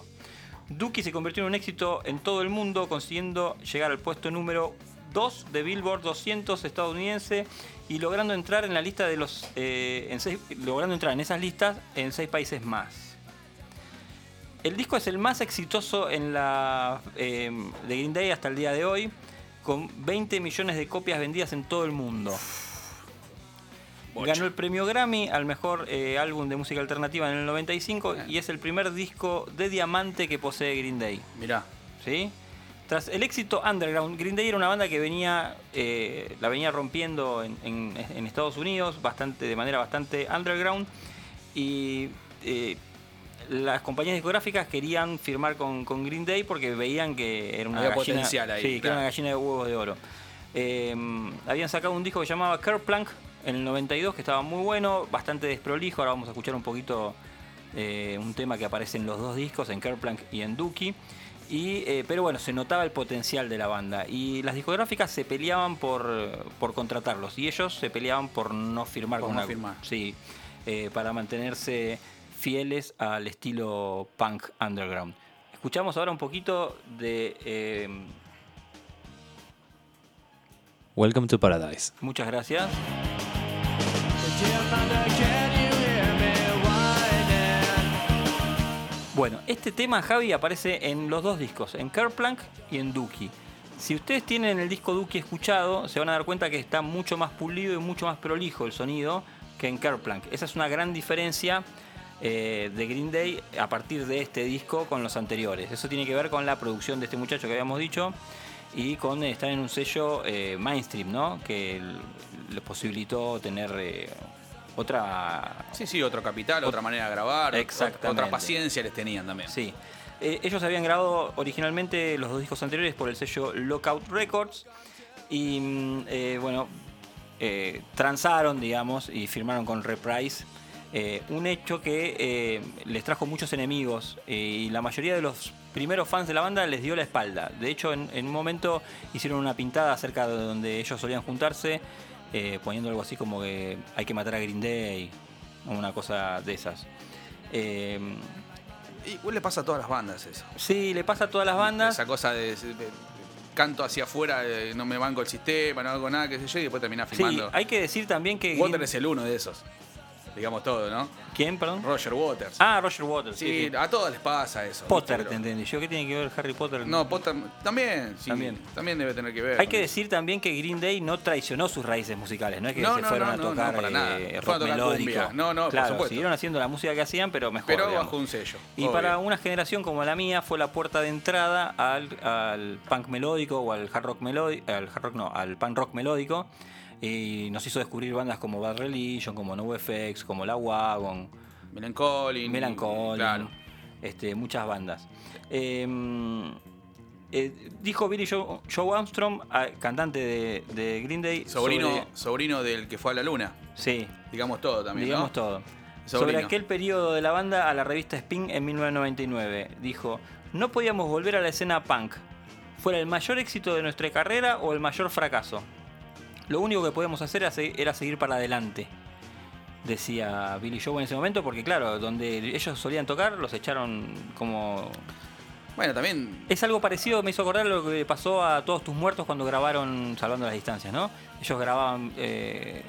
Dookie se convirtió en un éxito en todo el mundo, consiguiendo llegar al puesto número 2 de Billboard 200 estadounidense y logrando entrar en la lista de los eh, en seis- logrando entrar en esas listas en seis países más. El disco es el más exitoso en la eh, de Green Day hasta el día de hoy, con 20 millones de copias vendidas en todo el mundo. Ganó el premio Grammy al mejor eh, álbum de música alternativa en el 95 y es el primer disco de diamante que posee Green Day. Mirá. ¿sí? Tras el éxito underground, Green Day era una banda que venía, eh, la venía rompiendo en, en- en Estados Unidos bastante, de manera bastante underground y eh, las compañías discográficas querían firmar con, con Green Day porque veían que era una Había gallina, potencial ahí, sí, que era una gallina de huevos de oro. Eh, habían sacado un disco que se llamaba Kerplunk en el 92 que estaba muy bueno, bastante desprolijo. Ahora vamos a escuchar un poquito un tema que aparece en los dos discos, en Kerplunk y en Dookie. Y, eh, pero bueno, se notaba el potencial de la banda. Y las discográficas se peleaban por, por contratarlos. Y ellos se peleaban por no firmar Por con no una. firmar. Sí, eh, para mantenerse fieles al estilo punk underground. Escuchamos ahora un poquito de. eh, Welcome to Paradise. muchas gracias. Bueno, este tema, Javi, aparece en los dos discos, en Kerplunk y en Dookie. Si ustedes tienen el disco Dookie escuchado, se van a dar cuenta que está mucho más pulido y mucho más prolijo el sonido que en Kerplunk. Esa es una gran diferencia eh, de Green Day a partir de este disco con los anteriores. Eso tiene que ver con la producción de este muchacho que habíamos dicho y con estar en un sello eh, mainstream, ¿no? Que les posibilitó tener eh, otra Sí, sí, otro capital, otra manera de grabar, Exactamente. otra paciencia les tenían también. Sí. Eh, ellos habían grabado originalmente los dos discos anteriores por el sello Lockout Records y mm, eh, bueno, eh, transaron, digamos, y firmaron con Reprise. eh, un hecho que eh, les trajo muchos enemigos y la mayoría de los primeros fans de la banda les dio la espalda. De hecho, en, en un momento hicieron una pintada cerca de donde ellos solían juntarse, eh, poniendo algo así como que hay que matar a Green Day, o una cosa de esas. Eh, Y igual le pasa a todas las bandas eso. Sí, le pasa a todas las bandas. Esa cosa de, de- canto hacia afuera, no me banco el sistema, no hago nada, qué sé yo, y después terminás Sí, filmando. hay que decir también que Water Green- es el uno de esos. Digamos todo, ¿no? ¿Quién, perdón? Roger Waters. Ah, Roger Waters. Sí, sí, sí. a todos les pasa eso. Potter, ¿viste? te entendí. Yo, ¿qué tiene que ver Harry Potter? No, Potter también, sí, También. también. debe tener que ver. Hay que decir también que Green Day no traicionó sus raíces musicales, no es que No, se no, fueron no, a tocar para nada. eh, rock melódico. No, no, por claro, supuesto. siguieron haciendo la música que hacían, pero mejor. Pero digamos. bajo un sello. Y obvio. para una generación como la mía fue la puerta de entrada al, al punk melódico o al hard rock melódico, al hard rock no, al punk rock melódico y nos hizo descubrir bandas como Bad Religion, como NoFX, como La Wagon, Melancholy. Melancholy, Claro. este, muchas bandas. Eh, eh, dijo Billy Joe, Joe Armstrong, ah, cantante de, de Green Day, Sobrino, sobre- sobrino del que fue a la luna. sí, Digamos todo también. digamos ¿no? todo. Sobrino. Sobre aquel periodo de la banda a la revista Spin en 1999, dijo, no podíamos volver a la escena punk, fuera el mayor éxito de nuestra carrera o el mayor fracaso. Lo único que podíamos hacer era se- era seguir para adelante, decía Billy Joe en ese momento, porque claro, donde ellos solían tocar los echaron como... Bueno, también. Es algo parecido, me hizo acordar lo que pasó a Todos tus muertos cuando grabaron Salvando las Distancias, ¿no? Ellos grababan eh,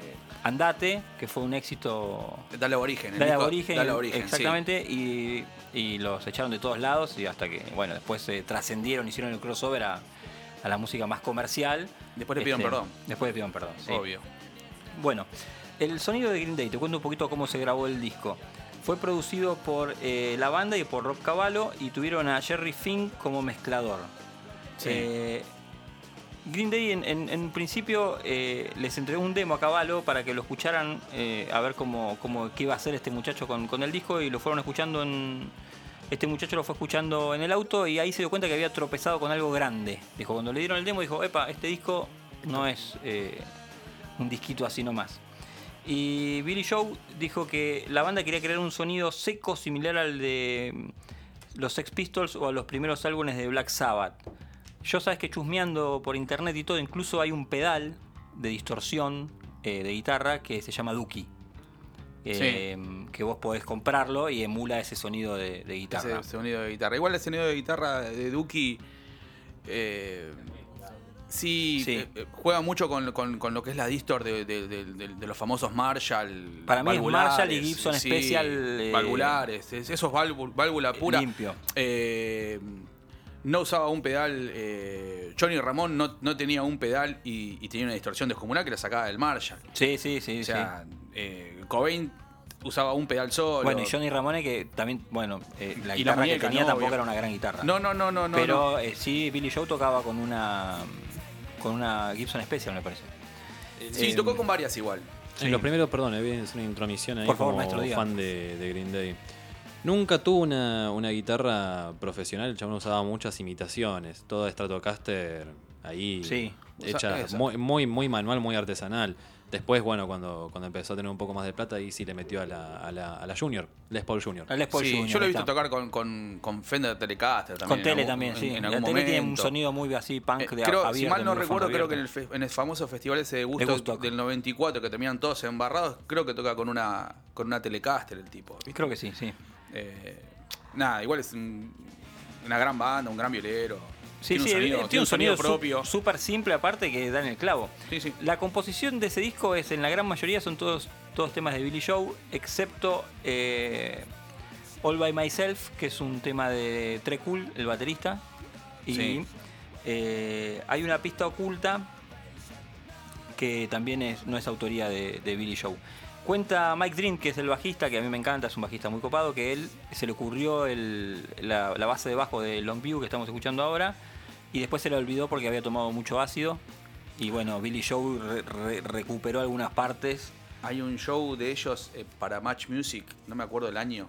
Andate, que fue un éxito Dale origen. Dale Aborigen, Dale origen. sí. exactamente, y, y los echaron de todos lados y hasta que, bueno, después se trascendieron, hicieron el crossover a, a la música más comercial. Después le pidieron Este, perdón. Después le pidieron perdón, sí. Obvio. Bueno, el sonido de Green Day, te cuento un poquito cómo se grabó el disco. Fue producido por eh, la banda y por Rob Cavallo y tuvieron a Jerry Finn como mezclador. Sí. Eh, Green Day en, en- en principio eh, les entregó un demo a Cavallo para que lo escucharan eh, a ver cómo, cómo- qué iba a hacer este muchacho con, con el disco y lo fueron escuchando en... Este muchacho lo fue escuchando en el auto y ahí se dio cuenta que había tropezado con algo grande. Dijo, cuando le dieron el demo, dijo, epa, este disco no es eh, un disquito así nomás. Y Billy Joe dijo que la banda quería crear un sonido seco similar al de mm, los Sex Pistols o a los primeros álbumes de Black Sabbath. Yo sabes que chusmeando por internet y todo, incluso hay un pedal de distorsión eh, de guitarra que se llama Dookie. Eh, Que vos podés comprarlo y emula ese sonido de, de guitarra. Ese sonido de guitarra. Igual el sonido de guitarra de Duki. eh, sí, Sí. eh, eh, juega mucho con, con- con lo que es la distor de, los famosos Marshall. Para mí es Marshall y Gibson sí, Special, eh, valvulares. es- Eso es válvula, válvula pura. Limpio. No usaba un pedal. eh, Johnny Ramón no, no tenía un pedal y, y tenía una distorsión descomunal que la sacaba del Marshall. Sí, sí, sí. O sea, eh, Cobain usaba un pedal solo. Bueno, y Johnny Ramone que también, bueno, eh, la Y la guitarra muñeca, que tenía ¿no? tampoco Obvio. era una gran guitarra. No, no, no, no, no. Pero no. eh, sí, Billy Joe tocaba con una con una Gibson Special, me parece. Sí, Eh, tocó con varias igual. Sí. En los primeros, perdón, hacer una intromisión ahí Por favor, como maestro, fan de, de Green Day. Nunca tuvo una, una guitarra profesional, el chabón usaba muchas imitaciones, toda Stratocaster ahí Sí. hecha muy, muy, muy manual, muy artesanal. Después, bueno, cuando, cuando empezó a tener un poco más de plata, ahí sí le metió a la, a la, a la Junior, Les Paul Junior. La Les Paul Sí, Junior, yo lo he visto está. tocar con, con, con Fender Telecaster también. Con tele algún- también, sí. En, en la tele tiene un sonido muy así, punk Eh, de creo, abierto. si mal no recuerdo, creo que en el, fe- en el famoso festival ese de Gusto Woodstock. del 94, que terminan todos embarrados, creo que toca con una con una Telecaster el tipo. Creo que sí, sí. Eh, nada, igual es un- una gran banda, un gran violero. Sí, tiene sí, un sonido, tiene, un sonido su- propio. súper simple aparte que da en el clavo. Sí, sí. La composición de ese disco es, en la gran mayoría, son todos, todos temas de Billy Joe, excepto eh, All By Myself, que es un tema de Tre Cool, el baterista. Y Sí. eh, hay una pista oculta que también es, no es autoría de, de Billy Joe. Cuenta Mike Dream, que es el bajista, que a mí me encanta, es un bajista muy copado, que él se le ocurrió el- la, la base de bajo de Longview que estamos escuchando ahora, y después se le olvidó porque había tomado mucho ácido. Y bueno, Billy Joe re- re- recuperó algunas partes. Hay un show de ellos eh, para Match Music, no me acuerdo el año,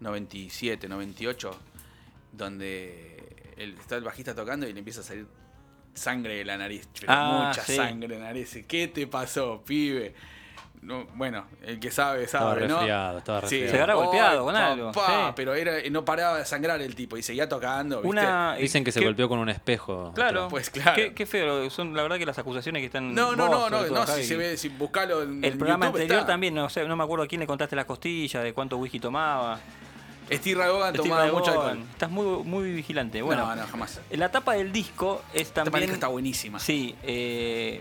97, 98, donde el, está el bajista tocando y le empieza a salir sangre de la nariz. Pero Ah, mucha sí. sangre de la nariz. ¿Qué te pasó, pibe? No, bueno, el que sabe, Estaba sabe, ¿no? resfriado, estaba Sí. resfriado. Se habrá Ay, golpeado con algo, papá, sí. pero era, no paraba de sangrar el tipo y seguía tocando. ¿viste? Una, Dicen que se ¿qué- golpeó con un espejo. Claro, Pues claro. Qué, qué feo, son la verdad que las acusaciones que están. No, no, vos, no, no, no, si se ve, si buscalo en El programa YouTube anterior está. también, no sé, no me acuerdo a quién le contaste las costillas, de cuánto whisky tomaba. Steve Steve tomaba mucho alcohol. Estás muy, muy vigilante. Bueno, no, no, jamás. la tapa del disco es también. manija está buenísima. Sí, eh,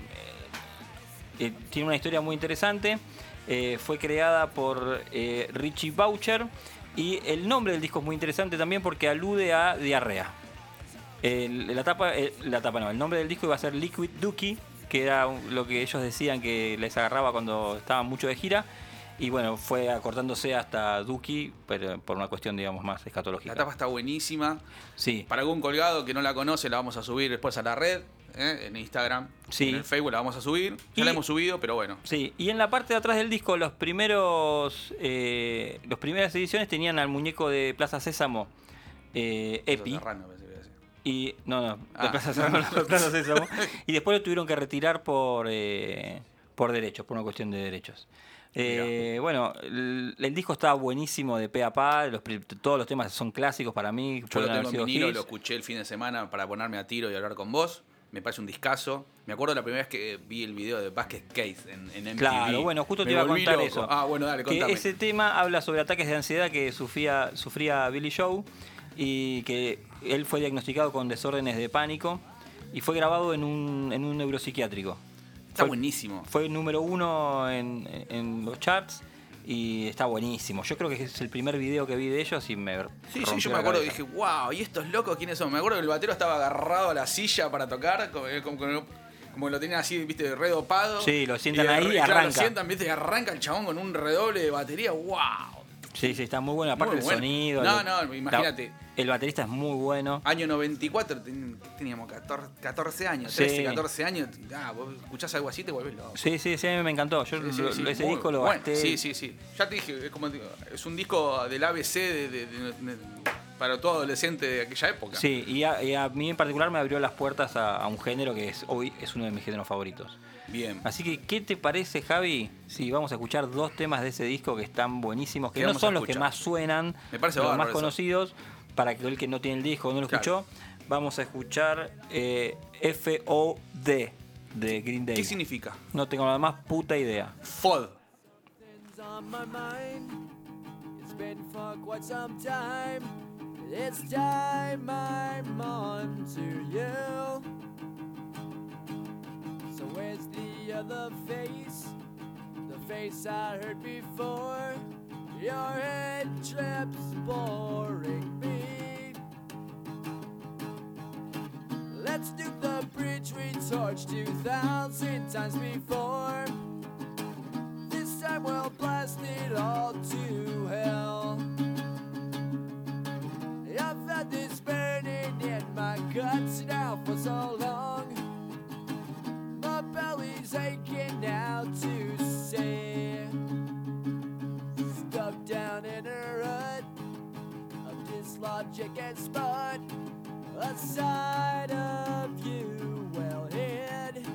eh, tiene una historia muy interesante. eh, fue creada por eh, Richie Boucher y el nombre del disco es muy interesante también porque alude a diarrea. El- la tapa, el- la tapa no, el nombre del disco iba a ser Liquid Dookie, que era lo que ellos decían que les agarraba cuando estaban mucho de gira. Y bueno, fue acortándose hasta Dookie, pero por una cuestión, digamos, más escatológica. La tapa está buenísima. Sí. Para algún colgado que no la conoce, la vamos a subir después a la red, ¿eh? en Instagram. Sí. En el Facebook la vamos a subir. Ya Y- la hemos subido, pero bueno. Sí, y en la parte de atrás del disco, los primeros. Eh, las primeras ediciones tenían al muñeco de Plaza Sésamo, eh, Epi. Serrano. Y. No, no, de Ah. Plaza Sésamo, no, de Plaza Sésamo. Y después lo tuvieron que retirar por. eh, por derechos, por una cuestión de derechos. Eh, bueno, el, el disco está buenísimo de pe a pa, los todos los temas son clásicos para mí. Yo lo tengo en vinilo, lo escuché el fin de semana para ponerme a tiro y hablar con vos. Me parece un discazo. Me acuerdo la primera vez que vi el video de Basket Case en, en MTV. Claro, bueno, justo te Me iba a contar loco. eso. Ah, bueno, dale, que contame. ese tema habla sobre ataques de ansiedad que sufría, sufría Billy Joe y que él fue diagnosticado con desórdenes de pánico y fue grabado en un, en un neuropsiquiátrico. Está Fue- buenísimo. Fue número uno en, en los charts y está buenísimo. Yo creo que es el primer video que vi de ellos y me Sí, sí, yo me acuerdo, cabeza. dije, wow, ¿y estos locos quiénes son? Me acuerdo que el batero estaba agarrado a la silla para tocar, como, como, como- como que lo tenían así, viste, redopado. Sí, lo sientan de- ahí y claro, arranca. Lo sientan, viste, y arranca el chabón con un redoble de batería, wow. Sí, sí, está muy bueno. Aparte Muy el bueno. sonido. No, el- no, imagínate. el baterista es muy bueno. Año 94, ten- teníamos 14, 14 años, Sí. 13, 14 años. Ah, vos escuchás algo así te vuelves loco. Sí, sí, sí, a mí me encantó. Yo Sí, sí, lo- sí, ese muy disco lo bueno. gasté. Sí, sí, sí. Ya te dije, es, como, es un disco del ABC de- de- de- de- para todo adolescente de aquella época. Sí, y a, y a mí en particular me abrió las puertas a, a un género que es hoy es uno de mis géneros favoritos. Bien. Así que, ¿qué te parece, Javi? Si vamos a escuchar dos temas de ese disco que están buenísimos, que ¿Qué no son los que más suenan, Me parece los más eso. conocidos, para que el que no tiene el disco o no lo Claro. escuchó, vamos a escuchar eh, FOD de Green Day. ¿Qué significa? No tengo la más puta idea. FOD. So where's the other face? The face I heard before. Your head trips boring me. Let's do the bridge we torched 2,000 times before. This time we'll blast it all to hell. I've had this burning in my guts now for so long. Belly's aching now to say. Stuck down in a rut of dislogic and spud. A side of you well hid.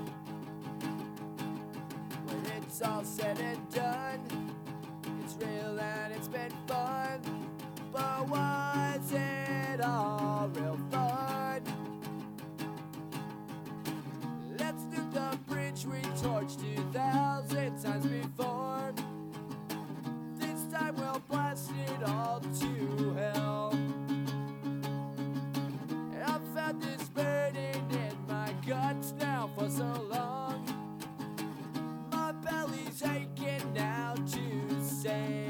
When it's all said and done, it's real and it's been fun. But was it all real fun? Let's do the bridge we torched 2,000 times before. This time we'll blast it all to hell. I've had this burning in my guts now for so long. My belly's aching now to say.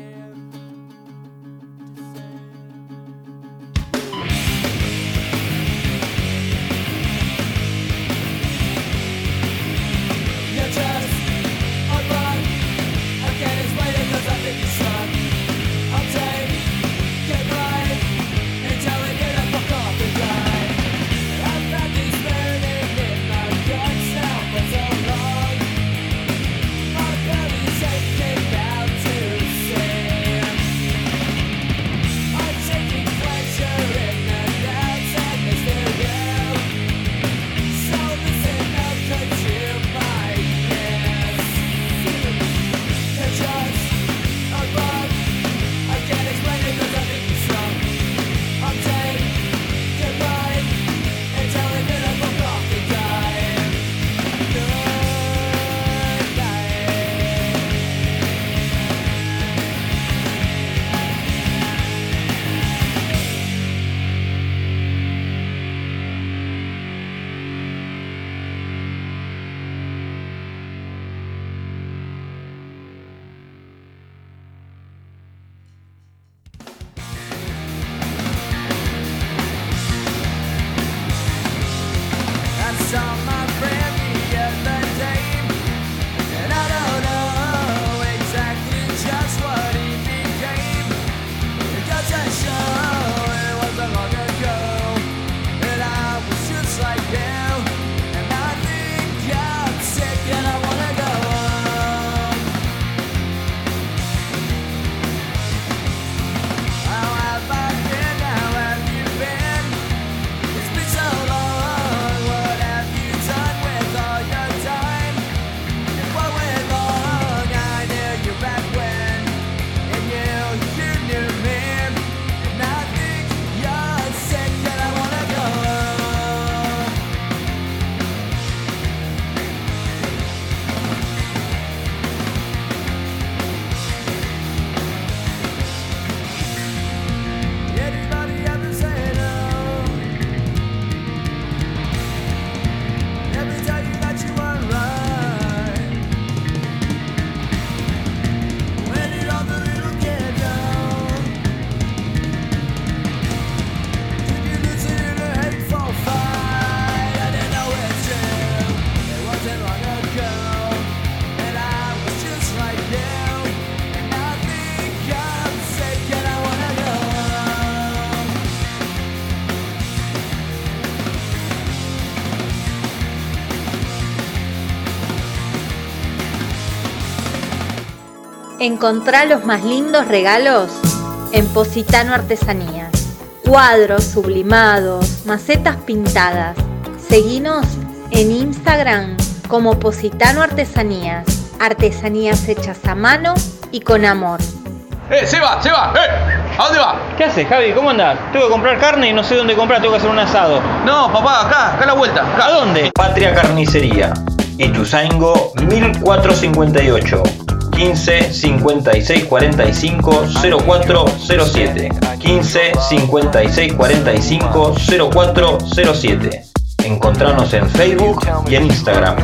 Encontrá los más lindos regalos en Positano Artesanías. Cuadros sublimados, macetas pintadas. Seguinos en Instagram como Positano Artesanías. Artesanías hechas a mano y con amor. ¡Eh, se va, se va! ¡Eh! ¿A dónde va? ¿Qué haces, Javi? ¿Cómo andás? Tengo que comprar carne y no sé dónde comprar, tengo que hacer un asado. No, papá, acá, acá a la vuelta. Acá. ¿A dónde? Patria Carnicería, Ituzaingo 1458, 15 56 45 0407, 15 56 45 0407. Encontrarnos en Facebook y en Instagram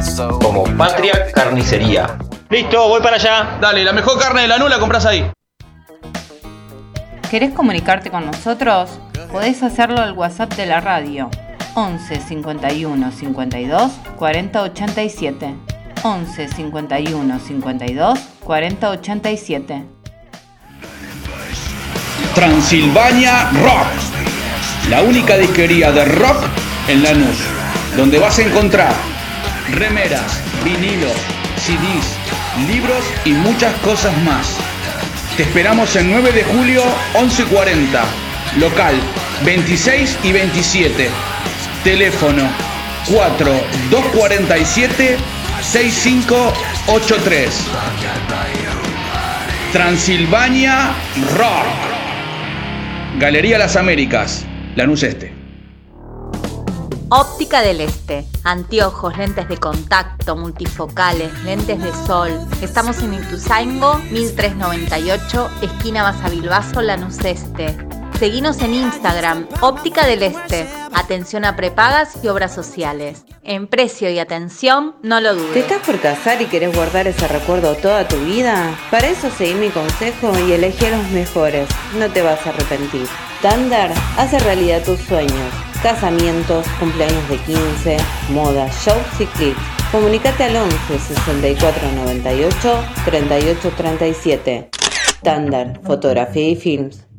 como Patria Carnicería. Listo, voy para allá. Dale, la mejor carne de la nula compras ahí. ¿Querés comunicarte con nosotros? Podés hacerlo al WhatsApp de la radio 11 51 52 40 87. 11 51 52 40 87. Transilvania Rock. La única disquería de rock en Lanús. Donde vas a encontrar remeras, vinilos, CDs, libros y muchas cosas más. Te esperamos el 9 de julio 1140. Local 26 y 27. Teléfono 4 247 6583. Transilvania Rock. Galería Las Américas, Lanús Este. Óptica del Este. Anteojos, lentes de contacto, multifocales, lentes de sol. Estamos en Ituzaingo, 1398, esquina Basavilbaso, Lanús Este. Seguinos en Instagram, Óptica del Este. Atención a prepagas y obras sociales. En precio y atención, no lo ¿Te dudes. estás por casar y querés guardar ese recuerdo toda tu vida? Para eso seguí mi consejo y elegí a los mejores. No te vas a arrepentir. Tandar hace realidad tus sueños. Casamientos, cumpleaños de 15, moda, shows y clips. Comunicate al 11 64 98 38 37. Tandar, fotografía y films.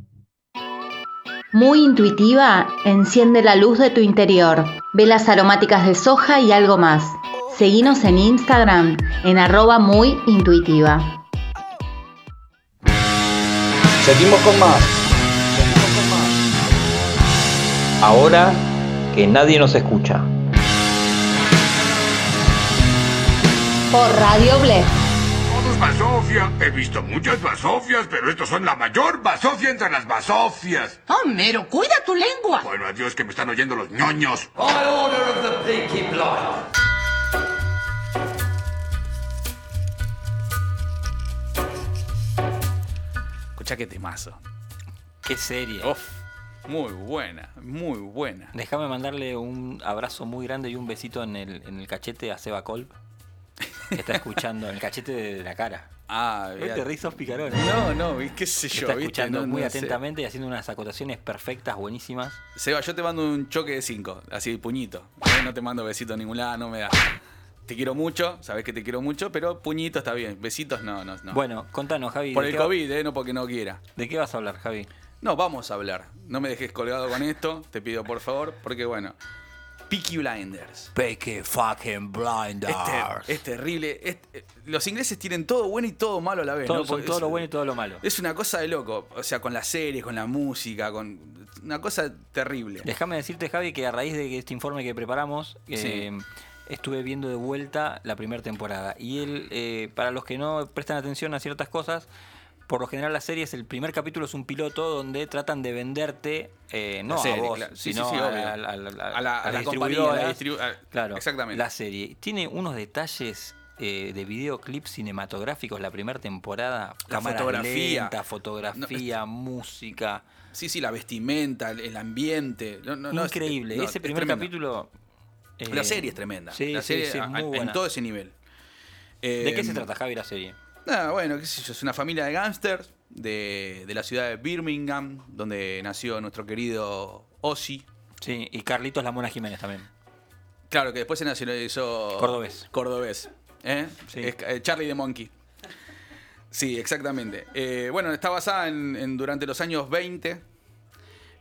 Muy intuitiva, enciende la luz de tu interior. Velas aromáticas de soja y algo más. Seguinos en Instagram en arroba muy intuitiva. Seguimos con más. Ahora que nadie nos escucha. Por Radio Blef. Basofia. He visto muchas basofias, pero estos son la mayor basofia entre las basofias. Homero, cuida tu lengua. Bueno, adiós que me están oyendo los ñoños. Escuchá qué temazo. Qué serie. Uf, muy buena, muy buena. Déjame mandarle un abrazo muy grande y un besito en el, en el cachete a Seba Kolb, que está escuchando, el cachete de la cara. Ah, ¿Viste? bien. Rizos picarones. No, no, qué sé yo, está ¿viste? escuchando No, muy no sé. atentamente y haciendo unas acotaciones perfectas, buenísimas. Seba, yo te mando un choque de cinco, así puñito. Eh, No te mando besito a ningún lado, no me da. Te quiero mucho, sabes que te quiero mucho, pero puñito está bien. Besitos no, no, no. Bueno, contanos, Javi. Por ¿de el va- COVID, eh, no porque no quiera. ¿De qué vas a hablar, Javi? No, vamos a hablar. No me dejes colgado con esto, te pido por favor, porque bueno. Peaky Blinders. Peaky fucking blinders. Es, ter- es terrible. es- eh, los ingleses tienen todo bueno y todo malo a la vez. Todo- ¿no? son todo es- lo bueno y todo lo malo. Es una cosa de loco. O sea, con las series, con la música, con. Una cosa terrible. Déjame decirte, Javi, que a raíz de este informe que preparamos, eh, estuve viendo de vuelta la primera temporada. Y él, eh, para los que no prestan atención a ciertas cosas, por lo general las series, el primer capítulo es un piloto donde tratan de venderte, eh, no serie, a vos, claro. Sí, sino sí, sí, a, obvio. a- a- a- A la- a la compañía, distribu- claro, exactamente. La serie tiene unos detalles eh, de videoclips cinematográficos la primera temporada, La cámara fotografía. lenta, fotografía, música. Sí, sí, la vestimenta, el, el ambiente. No, no, es- Increíble. Ese es primer capítulo. eh, La serie es tremenda. Sí, la serie es muy en buena. todo ese nivel. ¿De qué se trata, Javi, la serie? Nada, bueno, qué sé yo, es una familia de gángsters de, de la ciudad de Birmingham, donde nació nuestro querido Ozzy. Sí, y Carlitos La Mona Jiménez también. Claro, que después se nacionalizó... Cordobés. Cordobés. ¿eh? Sí. Es, eh, Charlie the Monkey. Sí, exactamente. Eh, bueno, está basada en, en durante los años 20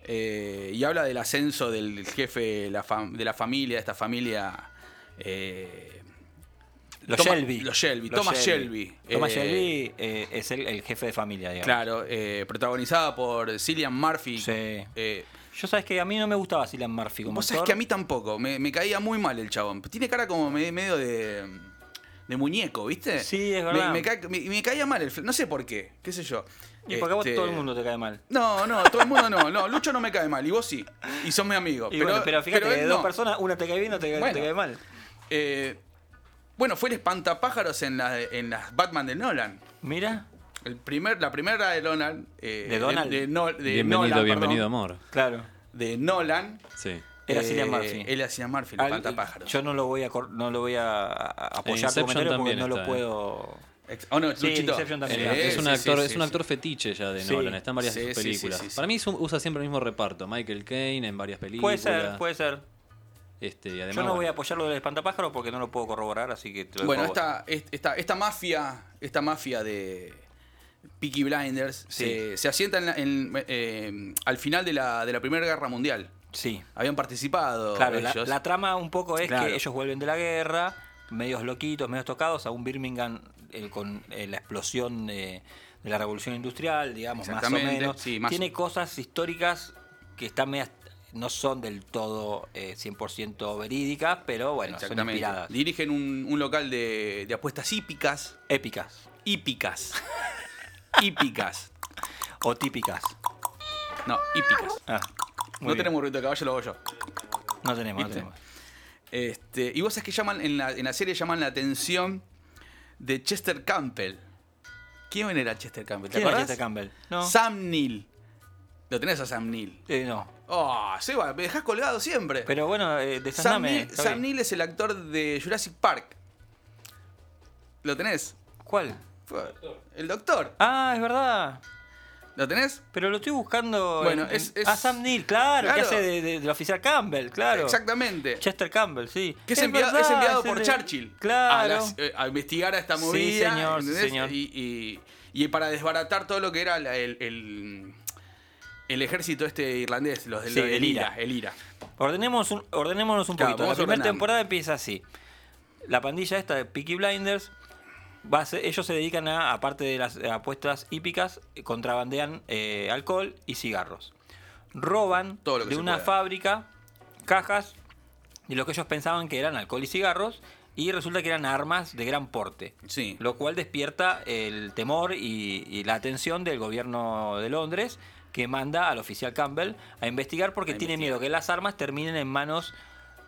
eh, y habla del ascenso del jefe de la, fam- de la familia, de esta familia... Los Toma- Shelby. Los Shelby. Los Thomas Shelby. Thomas Eh, Shelby eh, es el, el jefe de familia, digamos. Claro, eh, protagonizada por Cillian Murphy. Sí. Eh, Yo sabes que a mí no me gustaba Cillian Murphy como Vos sabés actor. que a mí tampoco, me, me caía muy mal el chabón. Tiene cara como me- medio de, de muñeco, ¿viste? Sí, es Me- verdad. Me, me- me caía mal el fl- no sé por qué, qué sé yo. Y porque a vos Este, todo el mundo te cae mal. No, no, todo el mundo no, no, Lucho no me cae mal, y vos sí, y sos mi amigo. Y bueno, pero fíjate que de dos no. personas, una te cae bien, otra te, cae- Bueno. te cae mal. Eh, bueno, fue el espantapájaros en, la, en las Batman de Nolan. Mira. El primer, la primera de Nolan. eh, ¿De Donald? De, No- de Bienvenido, Nolan, bienvenido, perdón. amor. Claro. De Nolan. Sí. Era eh, Cillian Murphy. Él hacía Murphy, el espantapájaros. Yo no lo voy a no lo voy a, a- apoyar comentario porque también no lo está, eh. puedo. Oh, no, Sí. Eh, es un actor, sí, es un sí. actor fetiche ya de Sí. Nolan, está en varias Sí, de sus sí, sí, películas. sí, sí. Para mí usa siempre el mismo reparto. Michael Caine en varias películas. Puede ser, puede ser. Este, además, Yo no voy a apoyar lo del espantapájaro porque no lo puedo corroborar, así que te lo Bueno, esta, esta, esta mafia, esta mafia de Peaky Blinders Sí. se, se asienta en eh, al final de la, de la Primera Guerra Mundial. Sí. Habían participado Claro, la, ellos. la trama un poco es Claro. que ellos vuelven de la guerra, medios loquitos, medios tocados, a un Birmingham eh, con eh, la explosión de, de la revolución industrial, digamos, más o menos. sí, más Tiene o- cosas históricas que están medias, no son del todo eh, 100% verídicas, pero bueno, son inspiradas. Dirigen un, un local de, de apuestas hípicas. Épicas. Hípicas. hípicas. O típicas. No, hípicas. Ah, no bien. tenemos ruido de caballo, lo hago yo. No tenemos, no tenemos. Este, y vos sabés que llaman en la, en la serie llaman la atención de Chester Campbell. ¿Quién era Chester Campbell? ¿Te ¿Quién era? Chester Campbell? No. Sam Neill. Lo tenés a Sam Neill. Eh, no. Oh, Seba, me dejás colgado siempre. Pero bueno, eh, Sam. Neill, Sam Neill es el actor de Jurassic Park. ¿Lo tenés? ¿Cuál? El doctor. Ah, es verdad. ¿Lo tenés? Pero lo estoy buscando. Bueno, en- es- es- Ah, Sam Neill, claro, que hace de, de- del oficial Campbell, claro. Exactamente. Chester Campbell, sí. Que es, enviado, verdad, es enviado por de- Churchill Claro. a, las- eh, a investigar a esta Sí, movida. señor, sí, señor. Y, y- y para desbaratar todo lo que era la- el, el- el ejército este irlandés, los del Sí, el el IRA. IRA. El IRA. Ordenemos un- ordenémonos un Claro, poquito. La primera temporada empieza así. La pandilla esta de Peaky Blinders, va a ser- ellos se dedican a, aparte de las apuestas hípicas, contrabandean eh, alcohol y cigarros. Roban Todo de una pueda. fábrica cajas de lo que ellos pensaban que eran alcohol y cigarros y resulta que eran armas de gran porte. Sí. Lo cual despierta el temor y, y la atención del gobierno de Londres que manda al oficial Campbell a investigar porque A tiene investigar. miedo que las armas terminen en manos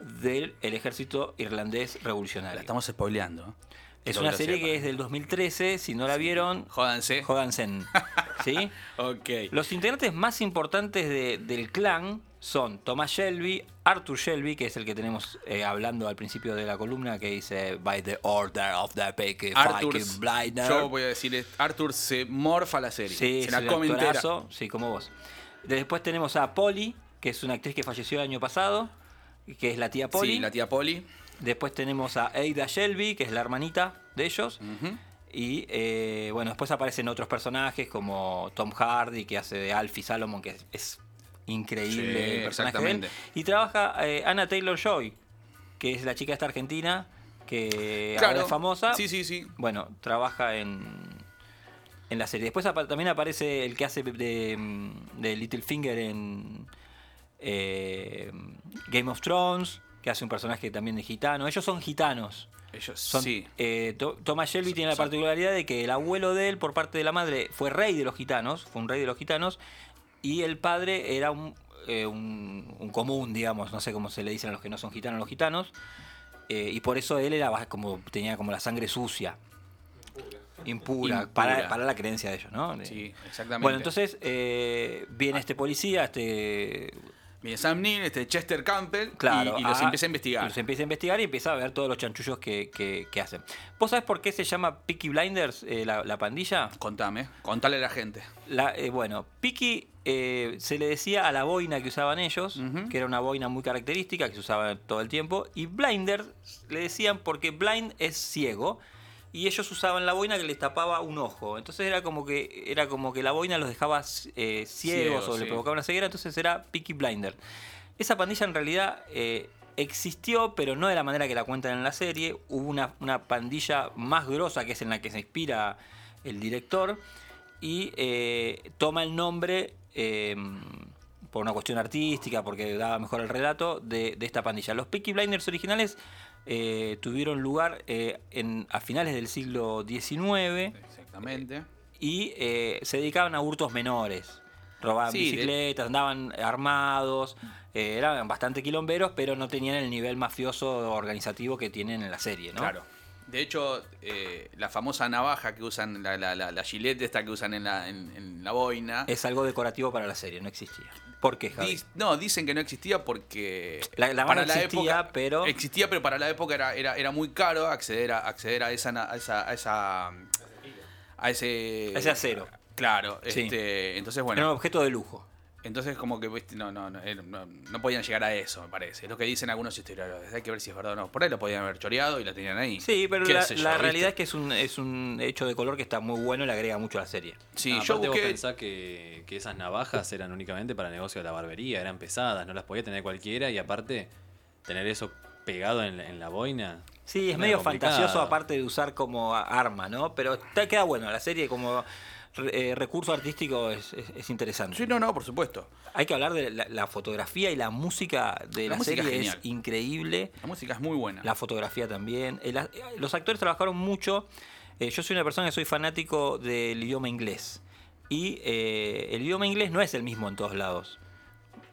del el ejército irlandés revolucionario. La estamos spoileando. ¿eh? Es una serie que es del 2013, si no la vieron, Jódanse. jódanse. ¿Sí? Ok. Los integrantes más importantes de- del clan son Thomas Shelby, Arthur Shelby, que es el que tenemos eh, hablando al principio de la columna, que dice By the order of the Peaky Blinder. yo voy a decir, Arthur se morfa la serie. Sí, se la come entera. Sí, como vos. Después tenemos a Polly, que es una actriz que falleció el año pasado, que es la tía Polly. Sí, la tía Polly. Después tenemos a Ada Shelby, que es la hermanita de ellos. Y eh, bueno, después aparecen otros personajes como Tom Hardy, que hace de Alfie Salomon, que es, es increíble Sí, el personaje de él. exactamente. Y trabaja eh, Anna Taylor Joy, que es la chica esta argentina, que Claro. ahora es famosa. Sí, sí, sí. Bueno, trabaja en, en la serie. Después apa- también aparece el que hace de, de Littlefinger en eh, Game of Thrones, que hace un personaje también de gitano. Ellos son gitanos. Ellos, Son, sí. eh, Thomas Shelby tiene la particularidad de que el abuelo de él, por parte de la madre, fue rey de los gitanos, fue un rey de los gitanos, y el padre era un, eh, un, un común, digamos, no sé cómo se le dicen a los que no son gitanos, los gitanos, eh, y por eso él era como tenía como la sangre sucia. Impura, Impura. Para, para la creencia de ellos, ¿no? Sí, exactamente. Bueno, entonces eh, viene este policía, este Viene Sam Neill, este Chester Campbell, Claro, y, los ah, empieza a investigar. Los empieza a investigar y empieza a ver todos los chanchullos que, que- que hacen. ¿Vos sabés por qué se llama Peaky Blinders, eh, la, la pandilla? Contame, contale a la gente. La, eh, bueno, Peaky eh, se le decía a la boina que usaban ellos, que era una boina muy característica, que se usaba todo el tiempo, y Blinders le decían porque blind es ciego, y ellos usaban la boina que les tapaba un ojo. Entonces era como que, era como que la boina los dejaba eh, ciegos o le sí. provocaba una ceguera, entonces era Peaky Blinders. Esa pandilla en realidad eh, existió, pero no de la manera que la cuentan en la serie. Hubo una, una pandilla más grosa, que es en la que se inspira el director, y eh, toma el nombre, por una cuestión artística, porque daba mejor el relato, de, de esta pandilla. Los Peaky Blinders originales eh, tuvieron lugar eh, en, a finales del siglo XIX Exactamente. y eh, se dedicaban a hurtos menores. Robaban Sí, de- bicicletas, andaban armados, eh, eran bastante quilomberos, pero no tenían el nivel mafioso organizativo que tienen en la serie, ¿no? Claro. De hecho, eh, la famosa navaja que usan, la, la, la, la gilete esta que usan en la, en, en la boina. Es algo decorativo para la serie, no existía. ¿Por qué, Javi? No, dicen que no existía porque La- la para mano la existía, época pero- existía, pero para la época era, era, era muy caro acceder a acceder a esa a esa a esa a ese A ese acero. Claro, Sí. este, entonces Era un bueno, objeto de lujo. Entonces como que viste, no, no, no, eh, no, no podían llegar a eso, me parece. Es lo que dicen algunos historiadores. Hay que ver si es verdad o no. Por ahí lo podían haber choreado y la tenían ahí. Sí, pero la, realidad es que es un, es un hecho de color que está muy bueno y le agrega mucho a la serie. Sí, Ah, yo aparte vos busqué pensás que, que esas navajas eran únicamente para el negocio de la barbería, eran pesadas, no las podía tener cualquiera y aparte tener eso pegado en, la- en la boina. Sí, es medio complicado. fantasioso aparte de usar como arma, ¿no? Pero está, queda bueno, la serie como eh, recurso artístico es, es- es interesante. Sí, no, no, por supuesto. Hay que hablar de la, la fotografía y la música de La la, música serie es es increíble. La música es muy buena. La fotografía también. A- los actores trabajaron mucho. Eh, yo soy una persona que soy fanático del idioma inglés. Y eh, el idioma inglés no es el mismo en todos lados.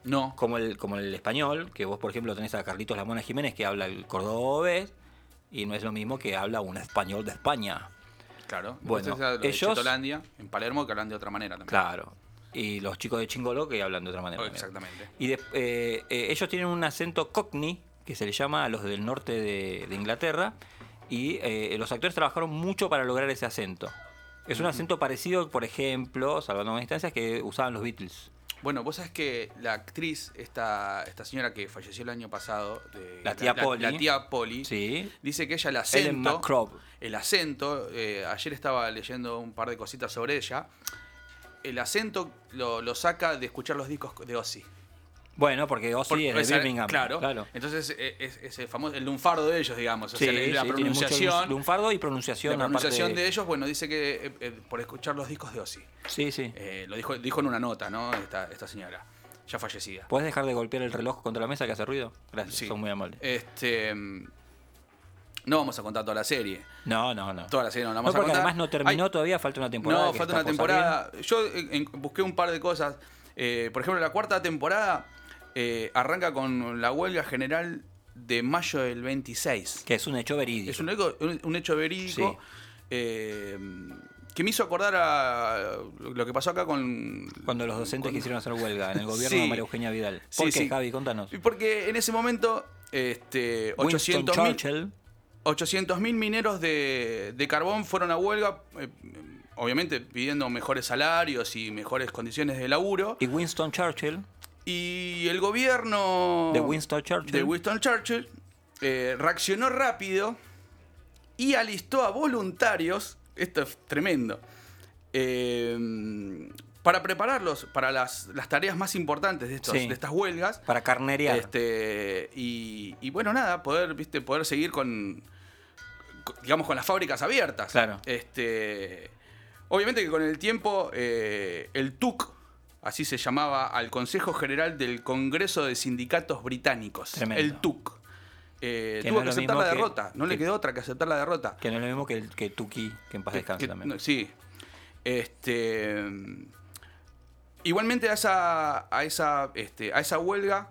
No. Como el, como el español, que vos, por ejemplo, tenés a Carlitos Lamona Jiménez que habla el cordobés. Y no es lo mismo que habla un español de España. Claro. Bueno, ellos- Chetolandia, en Palermo, que hablan de otra manera también. Claro. Y los chicos de Chingolo que hablan de otra manera. Oh, también. exactamente. Y de- eh, eh, ellos tienen un acento cockney, que se le llama a los del norte de, de Inglaterra, y eh, los actores trabajaron mucho para lograr ese acento. Es un acento parecido, por ejemplo, salvando distancias, que usaban los Beatles. Bueno, vos sabés que la actriz, esta, esta señora que falleció el año pasado, de- La tía Polly. la tía Polly, Sí. dice que ella el acento, el acento, eh, ayer estaba leyendo un par de cositas sobre ella, el acento lo, lo saca de escuchar los discos de Ozzy. Bueno, porque Ozzy Por- es de esa- Birmingham. Claro. claro. Entonces eh, es, es el famoso, el lunfardo de ellos, digamos. O Sí, sea, la sí, mucho pronunciación. lunfardo y pronunciación. La pronunciación de ellos, bueno, dice que eh, eh, por escuchar los discos de Ozzy. Sí, sí. Eh, lo dijo, dijo en una nota, ¿no? Esta, esta señora, ya fallecida. ¿Puedes dejar de golpear el reloj contra la mesa que hace ruido? Gracias, Sí. son muy amables. Este. mm, No vamos a contar toda la serie. No, no, no. Toda la serie no la No, vamos a porque contar. además no terminó todavía, falta una temporada. No, que falta una temporada. Yo en- busqué un par de cosas. Por ejemplo, la cuarta temporada eh, arranca con la huelga general de mayo del 26. Que es un hecho verídico. Es un, hecho- un- un hecho verídico. Sí. eh, que me hizo acordar a lo que pasó acá con. Cuando los docentes quisieron hacer huelga en el gobierno Sí. de María Eugenia Vidal. Sí, ¿Por qué, sí. Javi? Contanos. Porque en ese momento, este, Winston 800 Churchill. 800.000 mineros de, de carbón fueron a huelga, eh, obviamente pidiendo mejores salarios y mejores condiciones de laburo. Y Winston Churchill, Y el gobierno de Winston Churchill, de Winston Churchill eh, reaccionó rápido y alistó a voluntarios, esto es tremendo, eh, para prepararlos para las, las tareas más importantes de, estos, Sí. de estas huelgas. para carnerear. Este, y, y bueno, nada, poder, viste, poder seguir con, con- digamos, con las fábricas abiertas. Claro. Este, obviamente que con el tiempo, eh, el TUC, así se llamaba al Consejo General del Congreso de Sindicatos Británicos. Tremendo. El TUC. eh, Que tuvo no que aceptar la que- derrota. no le que- quedó otra que aceptar la derrota. Que no es lo mismo que, el, que Tuki, que en paz descanse también. no, sí. Este. Igualmente a esa. a esa. este, a esa huelga.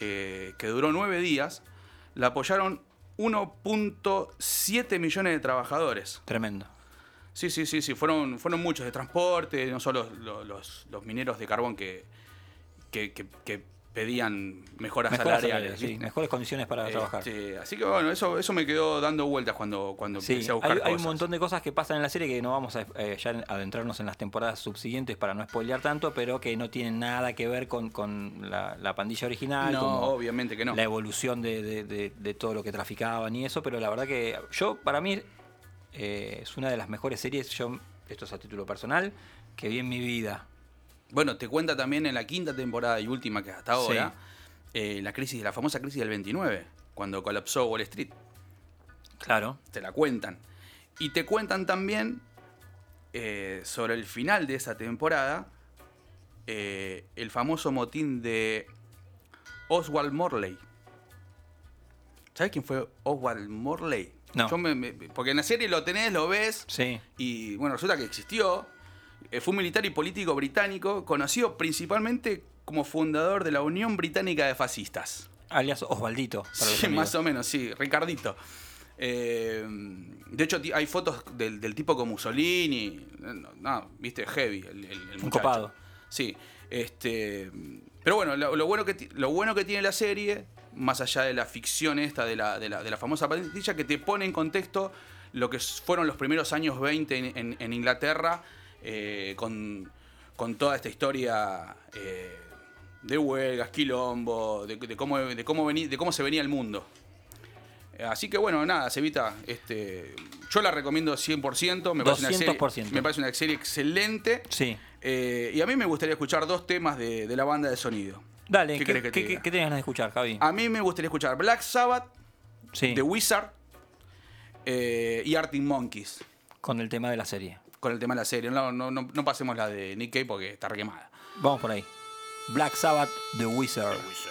eh, que duró nueve días. La apoyaron 1.7 millones de trabajadores. Tremendo. Sí, sí, sí, sí. Fueron, fueron muchos de transporte, no solo los, los- los mineros de carbón que, que, que- que pedían mejoras, Mejores salariales. sí, mejores condiciones para trabajar. Este, así que bueno, eso, eso me quedó dando vueltas cuando, cuando Sí, empecé a buscar hay, hay un montón de cosas que pasan en la serie que no vamos a eh, ya adentrarnos en las temporadas subsiguientes para no spoilear tanto, pero que no tienen nada que ver con, con la, la pandilla original, No, como obviamente que no. la evolución de, de- de- de todo lo que traficaban y eso, pero la verdad que yo, para mí, eh, es una de las mejores series, yo, esto es a título personal, que vi en mi vida. Bueno, te cuenta también en la quinta temporada y última que hasta ahora, eh, la crisis, la famosa crisis del 29, cuando colapsó Wall Street. Claro. Te la cuentan. Y te cuentan también eh, sobre el final de esa temporada, eh, el famoso motín de Oswald Morley. ¿Sabes quién fue Oswald Morley? No. Yo me- me- porque en la serie lo tenés, lo ves, Sí. y bueno, resulta que existió. Eh, Fue un militar y político británico, conocido principalmente como fundador de la Unión Británica de Fascistas. Alias Osvaldito. para los Sí, amigos. más o menos, sí, Ricardito. Eh, de hecho, ti- hay fotos del, del tipo con Mussolini. No, no, viste, heavy el, el- el Un muchacho. copado. Sí. Este, pero bueno, lo, lo bueno que, ti- lo bueno que tiene la serie, más allá de la ficción esta de la, de la, de la famosa pandilla, que te pone en contexto lo que fueron los primeros años 20 en, en- en Inglaterra, eh, con, con toda esta historia eh, de huelgas, quilombo, de, de cómo, de, cómo de cómo se venía el mundo. Eh, Así que bueno, nada, Cevita, este, yo la recomiendo 100%, me parece, una serie, 200%. me parece una serie excelente. Sí. Eh, y a mí me gustaría escuchar dos temas de, de la banda de sonido. Dale, ¿Qué ¿qué, que te qué- diga? qué tenés ganas de escuchar, Javi? A mí me gustaría escuchar Black Sabbath, Sí. The Wizard eh, y Arctic Monkeys. Con el tema de la serie. Con el tema de la serie. No, no, no, no pasemos la de Nick Cave porque está requemada. Vamos por ahí. Black Sabbath, The Wizard. Misty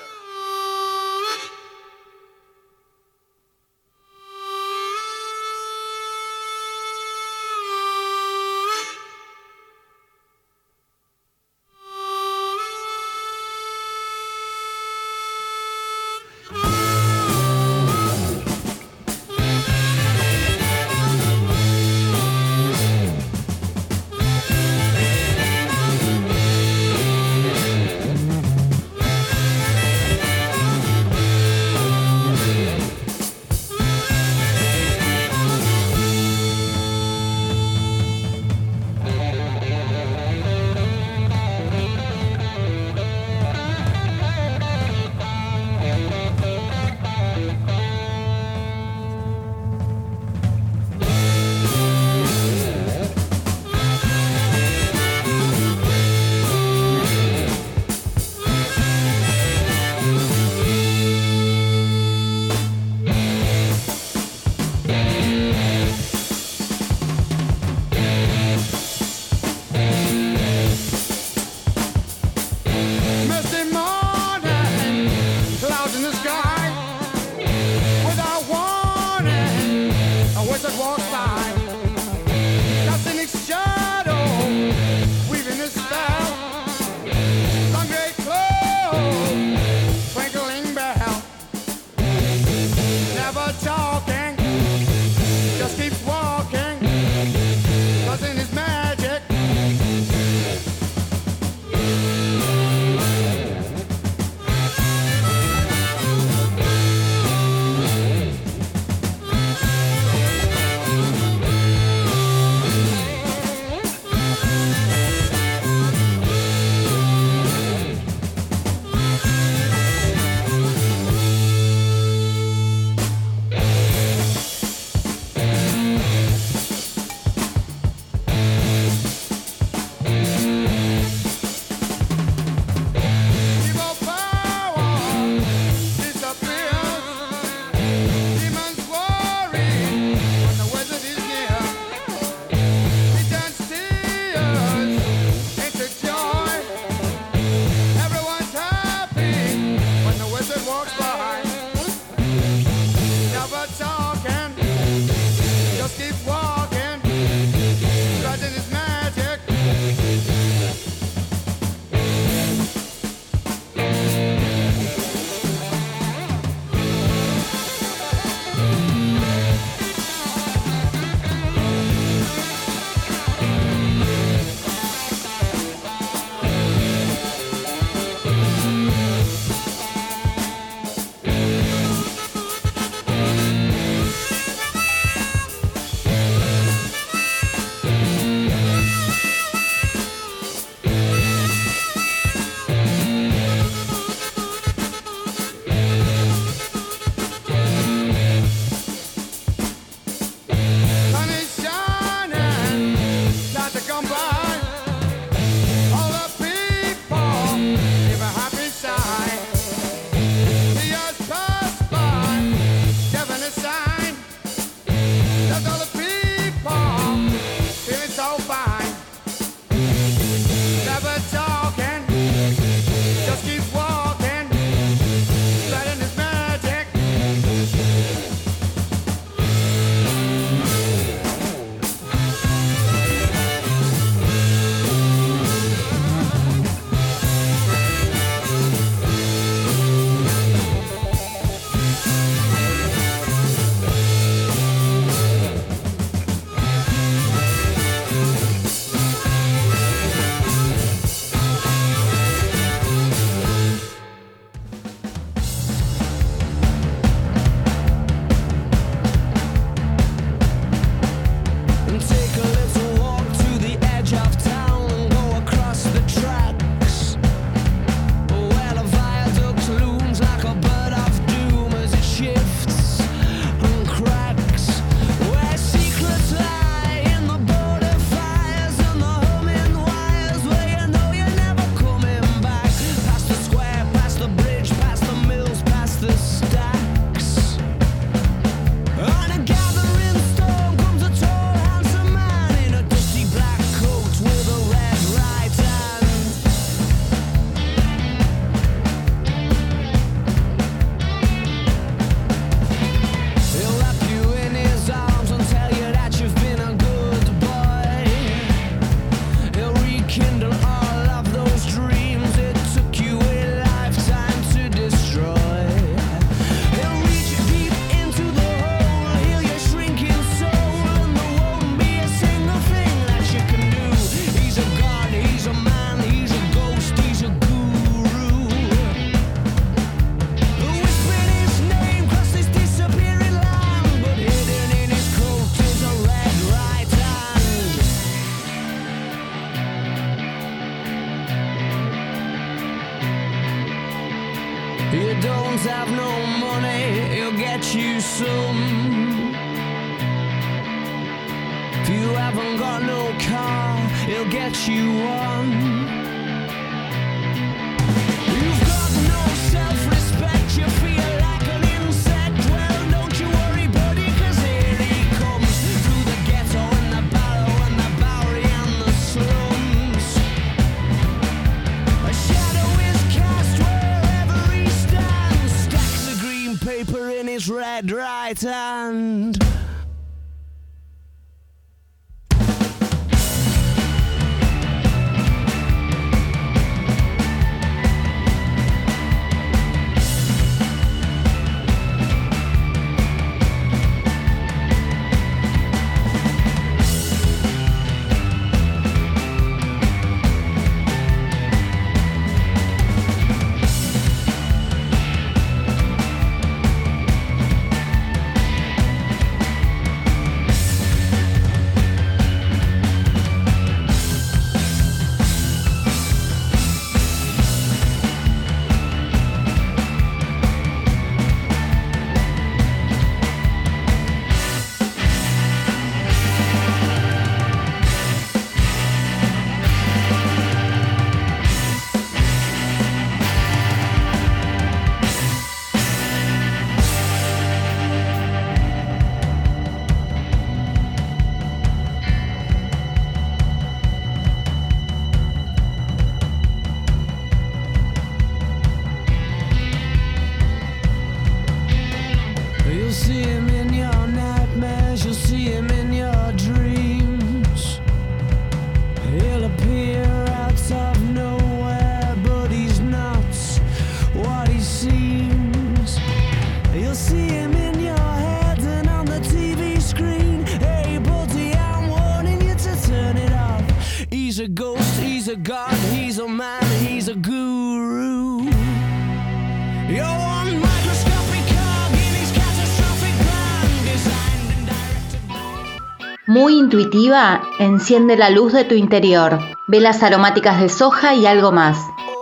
enciende la luz de tu interior. Velas aromáticas de soja y algo más.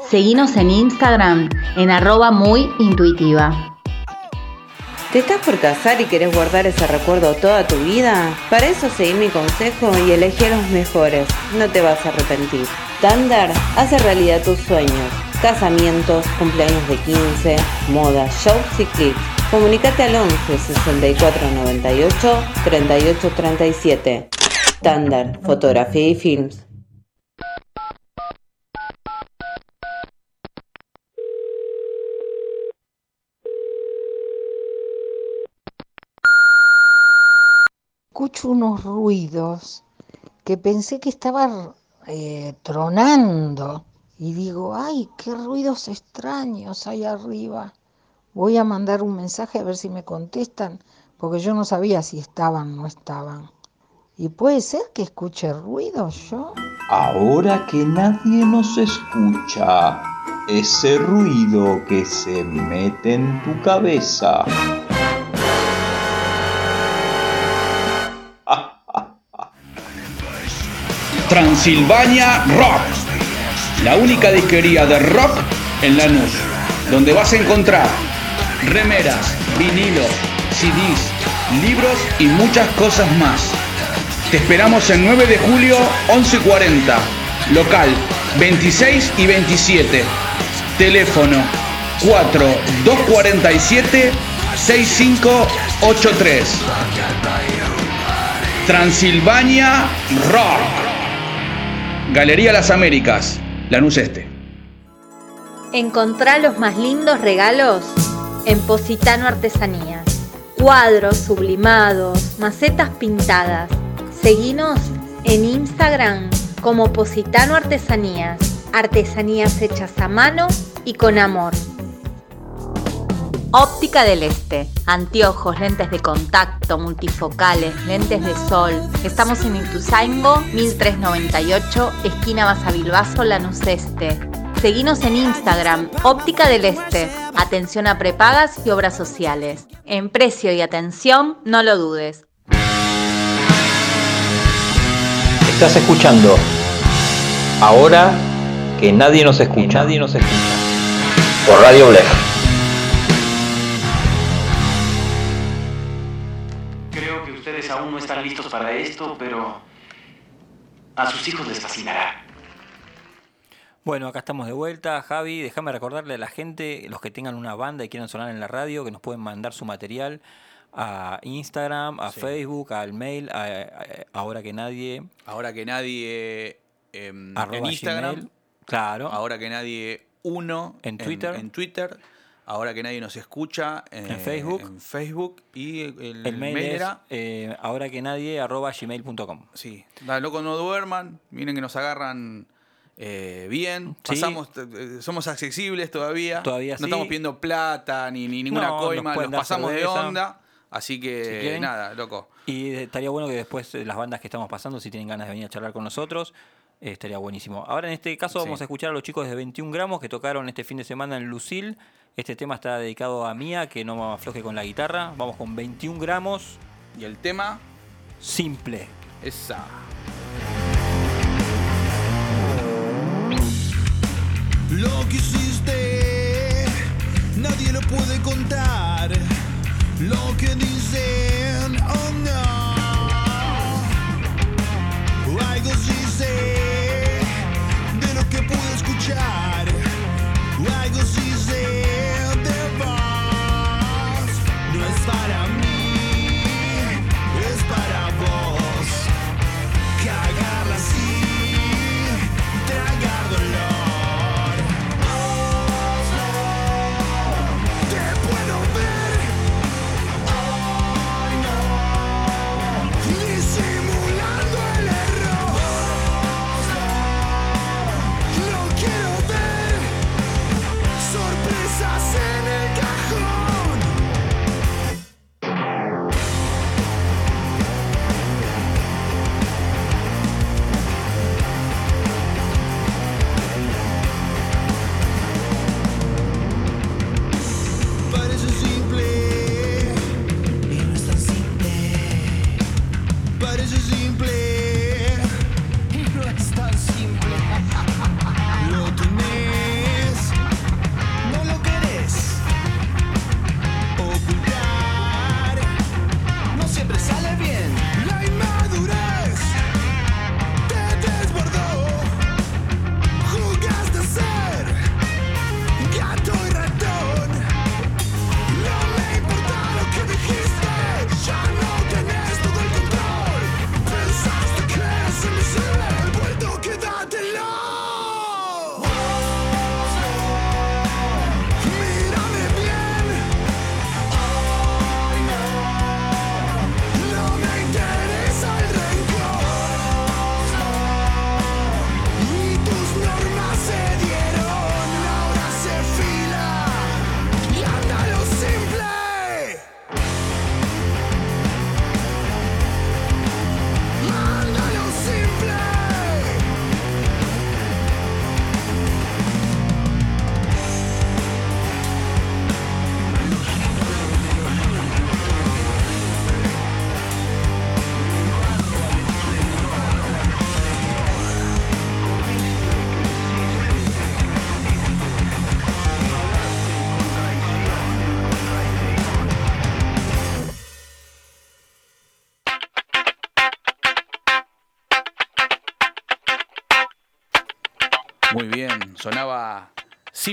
Seguinos en Instagram en arroba muy. ¿Te estás por casar y querés guardar ese recuerdo toda tu vida? Para eso seguí mi consejo y elegí los mejores. No te vas a arrepentir. Thunder hace realidad tus sueños. Casamientos, cumpleaños de 15, moda, shows y clips. Comunicate al 11 64 98 38 37. Thunder, fotografía y films. escucho unos ruidos que pensé que estaba eh, tronando y digo, ay, qué ruidos extraños hay arriba. Voy a mandar un mensaje a ver si me contestan, porque yo no sabía si estaban o no estaban. Y puede ser que escuche ruidos yo. Ahora que nadie nos escucha, ese ruido que se mete en tu cabeza. Transilvania Rock, la única disquería de rock en Lanús, donde vas a encontrar remeras, vinilos, CDs, libros y muchas cosas más. Te esperamos el 9 de julio 11:40, local 26 y 27, teléfono 4247 6583. Transilvania Rock. Galería Las Américas, Lanús Este. Encontrá los más lindos regalos en Positano Artesanías. Cuadros sublimados, macetas pintadas. Seguinos en Instagram como Positano Artesanías. Artesanías hechas a mano y con amor. Óptica del Este. Anteojos, lentes de contacto, multifocales, lentes de sol. Estamos en Ituzaingo, 1398, esquina Basavilbaso, Lanús Este. Seguinos en Instagram, Óptica del Este. Atención a prepagas y obras sociales. En precio y atención, no lo dudes. Estás escuchando. Ahora que nadie nos escucha. nadie nos escucha. Por Radio Blef. ustedes aún no están listos para esto, pero a sus hijos les fascinará. Bueno, acá estamos de vuelta. Javi, déjame recordarle a la gente, los que tengan una banda y quieran sonar en la radio, que nos pueden mandar su material a Instagram, a Sí. Facebook, al mail, a, a- ahora que nadie. Ahora que nadie em, en Instagram. Gmail. Claro. Ahora que nadie uno En Twitter. En, Twitter. Ahora que nadie nos escucha eh, En Facebook. En Facebook. Y el, El mail, mail es era. eh, ahora que nadie arroba gmail.com. Sí. Da, loco, no duerman. Miren que nos agarran eh, bien. Sí. Pasamos, eh, somos accesibles todavía. Todavía No sí. estamos pidiendo plata ni, ni ninguna No, coima. Nos, pasamos de onda. Así que Si quieren. nada, loco. Y estaría bueno que después eh, las bandas que estamos pasando, si tienen ganas de venir a charlar con nosotros, eh, estaría buenísimo. Ahora en este caso Sí. vamos a escuchar a los chicos de 21 gramos que tocaron este fin de semana en Lucil. Este tema está dedicado a Mía, que no me afloje con la guitarra. Vamos con 21 gramos. Y el tema. Simple. Esa. Lo que hiciste, nadie lo puede contar. Lo que dicen,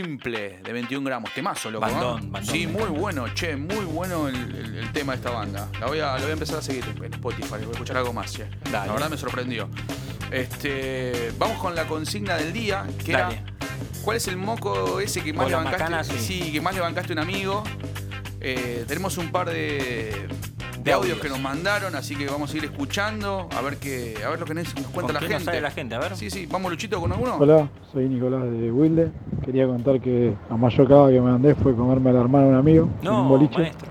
simple de 21 gramos, temazo, loco. ¿no? Bandón, bandón, Sí, muy bueno, che, muy bueno el, el- el tema de esta banda. La voy, a, la voy a empezar a seguir en Spotify, voy a escuchar algo más, che. Dale. La verdad me sorprendió. Este, vamos con la consigna del día, que Dale. era ¿cuál es el moco ese que más O le bancaste? macana, sí. sí, que más le bancaste a un amigo. Eh, tenemos un par de, audios que nos mandaron, así que vamos a ir escuchando a ver qué, a ver lo que nos cuenta ¿Con la nos gente. sale la gente? A ver. Sí, sí, vamos Luchito con alguno. Hola, soy Nicolás de Wilde. Quería contar que la mayor cagada que me mandé fue comerme a la hermana de un amigo en No, un boliche maestro.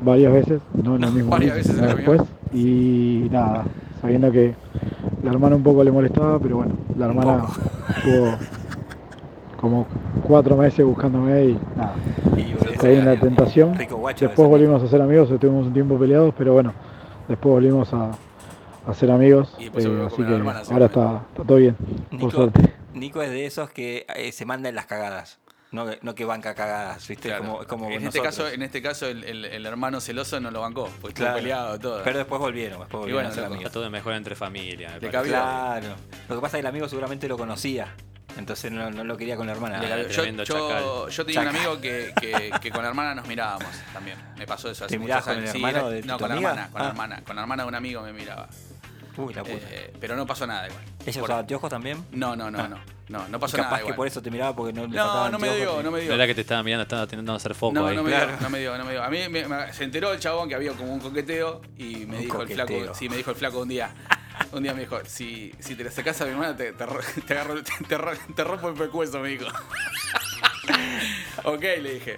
varias veces, no en el mismo varias boliche, veces después. Y nada, sabiendo que la hermana un poco le molestaba, pero bueno, la hermana estuvo como cuatro meses buscándome y nada. Caí en la tentación. Después volvimos a ser amigos, estuvimos un tiempo peleados, pero bueno, después volvimos a, a ser amigos. Y eh, así que hermana, ahora está, está todo bien, por Nico, suerte. Nico es de esos que eh, se mandan las cagadas. No, que- no que banca cagadas, ¿viste? Claro. Como, como en, este caso, en este caso, el, el- el hermano celoso no lo bancó, porque estuvo Claro. peleado todo. Pero después volvieron, después Y volvieron bueno, a ser. Todo mejor entre familia. me. Claro. Lo que pasa es que el amigo seguramente lo conocía. Entonces no, no lo quería con la hermana. Cabió. yo, tremendo yo- chacal. yo tenía un amigo que, que- que con la hermana nos mirábamos también. Me pasó eso hace ¿Te con años. Sí, hermano era- de tu no, con la hermana, con la Ah. hermana. Con la hermana de un amigo me miraba. Uy, la puta. Eh, pero no pasó nada igual. ¿Ella Por- usaba anteojos también? No, no, no, no. No, no pasó Y capaz nada que igual. por eso te miraba porque no le No, no me dio, no me dio. No era que te estaba mirando, estaba intentando hacer foco No, ahí. no me dio, Claro. no me dio, no me dio. A mí me- me- se enteró el chabón que había como un coqueteo y me Un dijo el flaco, sí, me dijo el flaco un día. Un día me dijo, si, si te le acercás a mi hermana, te, te, te agarro- te- te ro- te rompo el pecueso, me dijo. ok, le dije.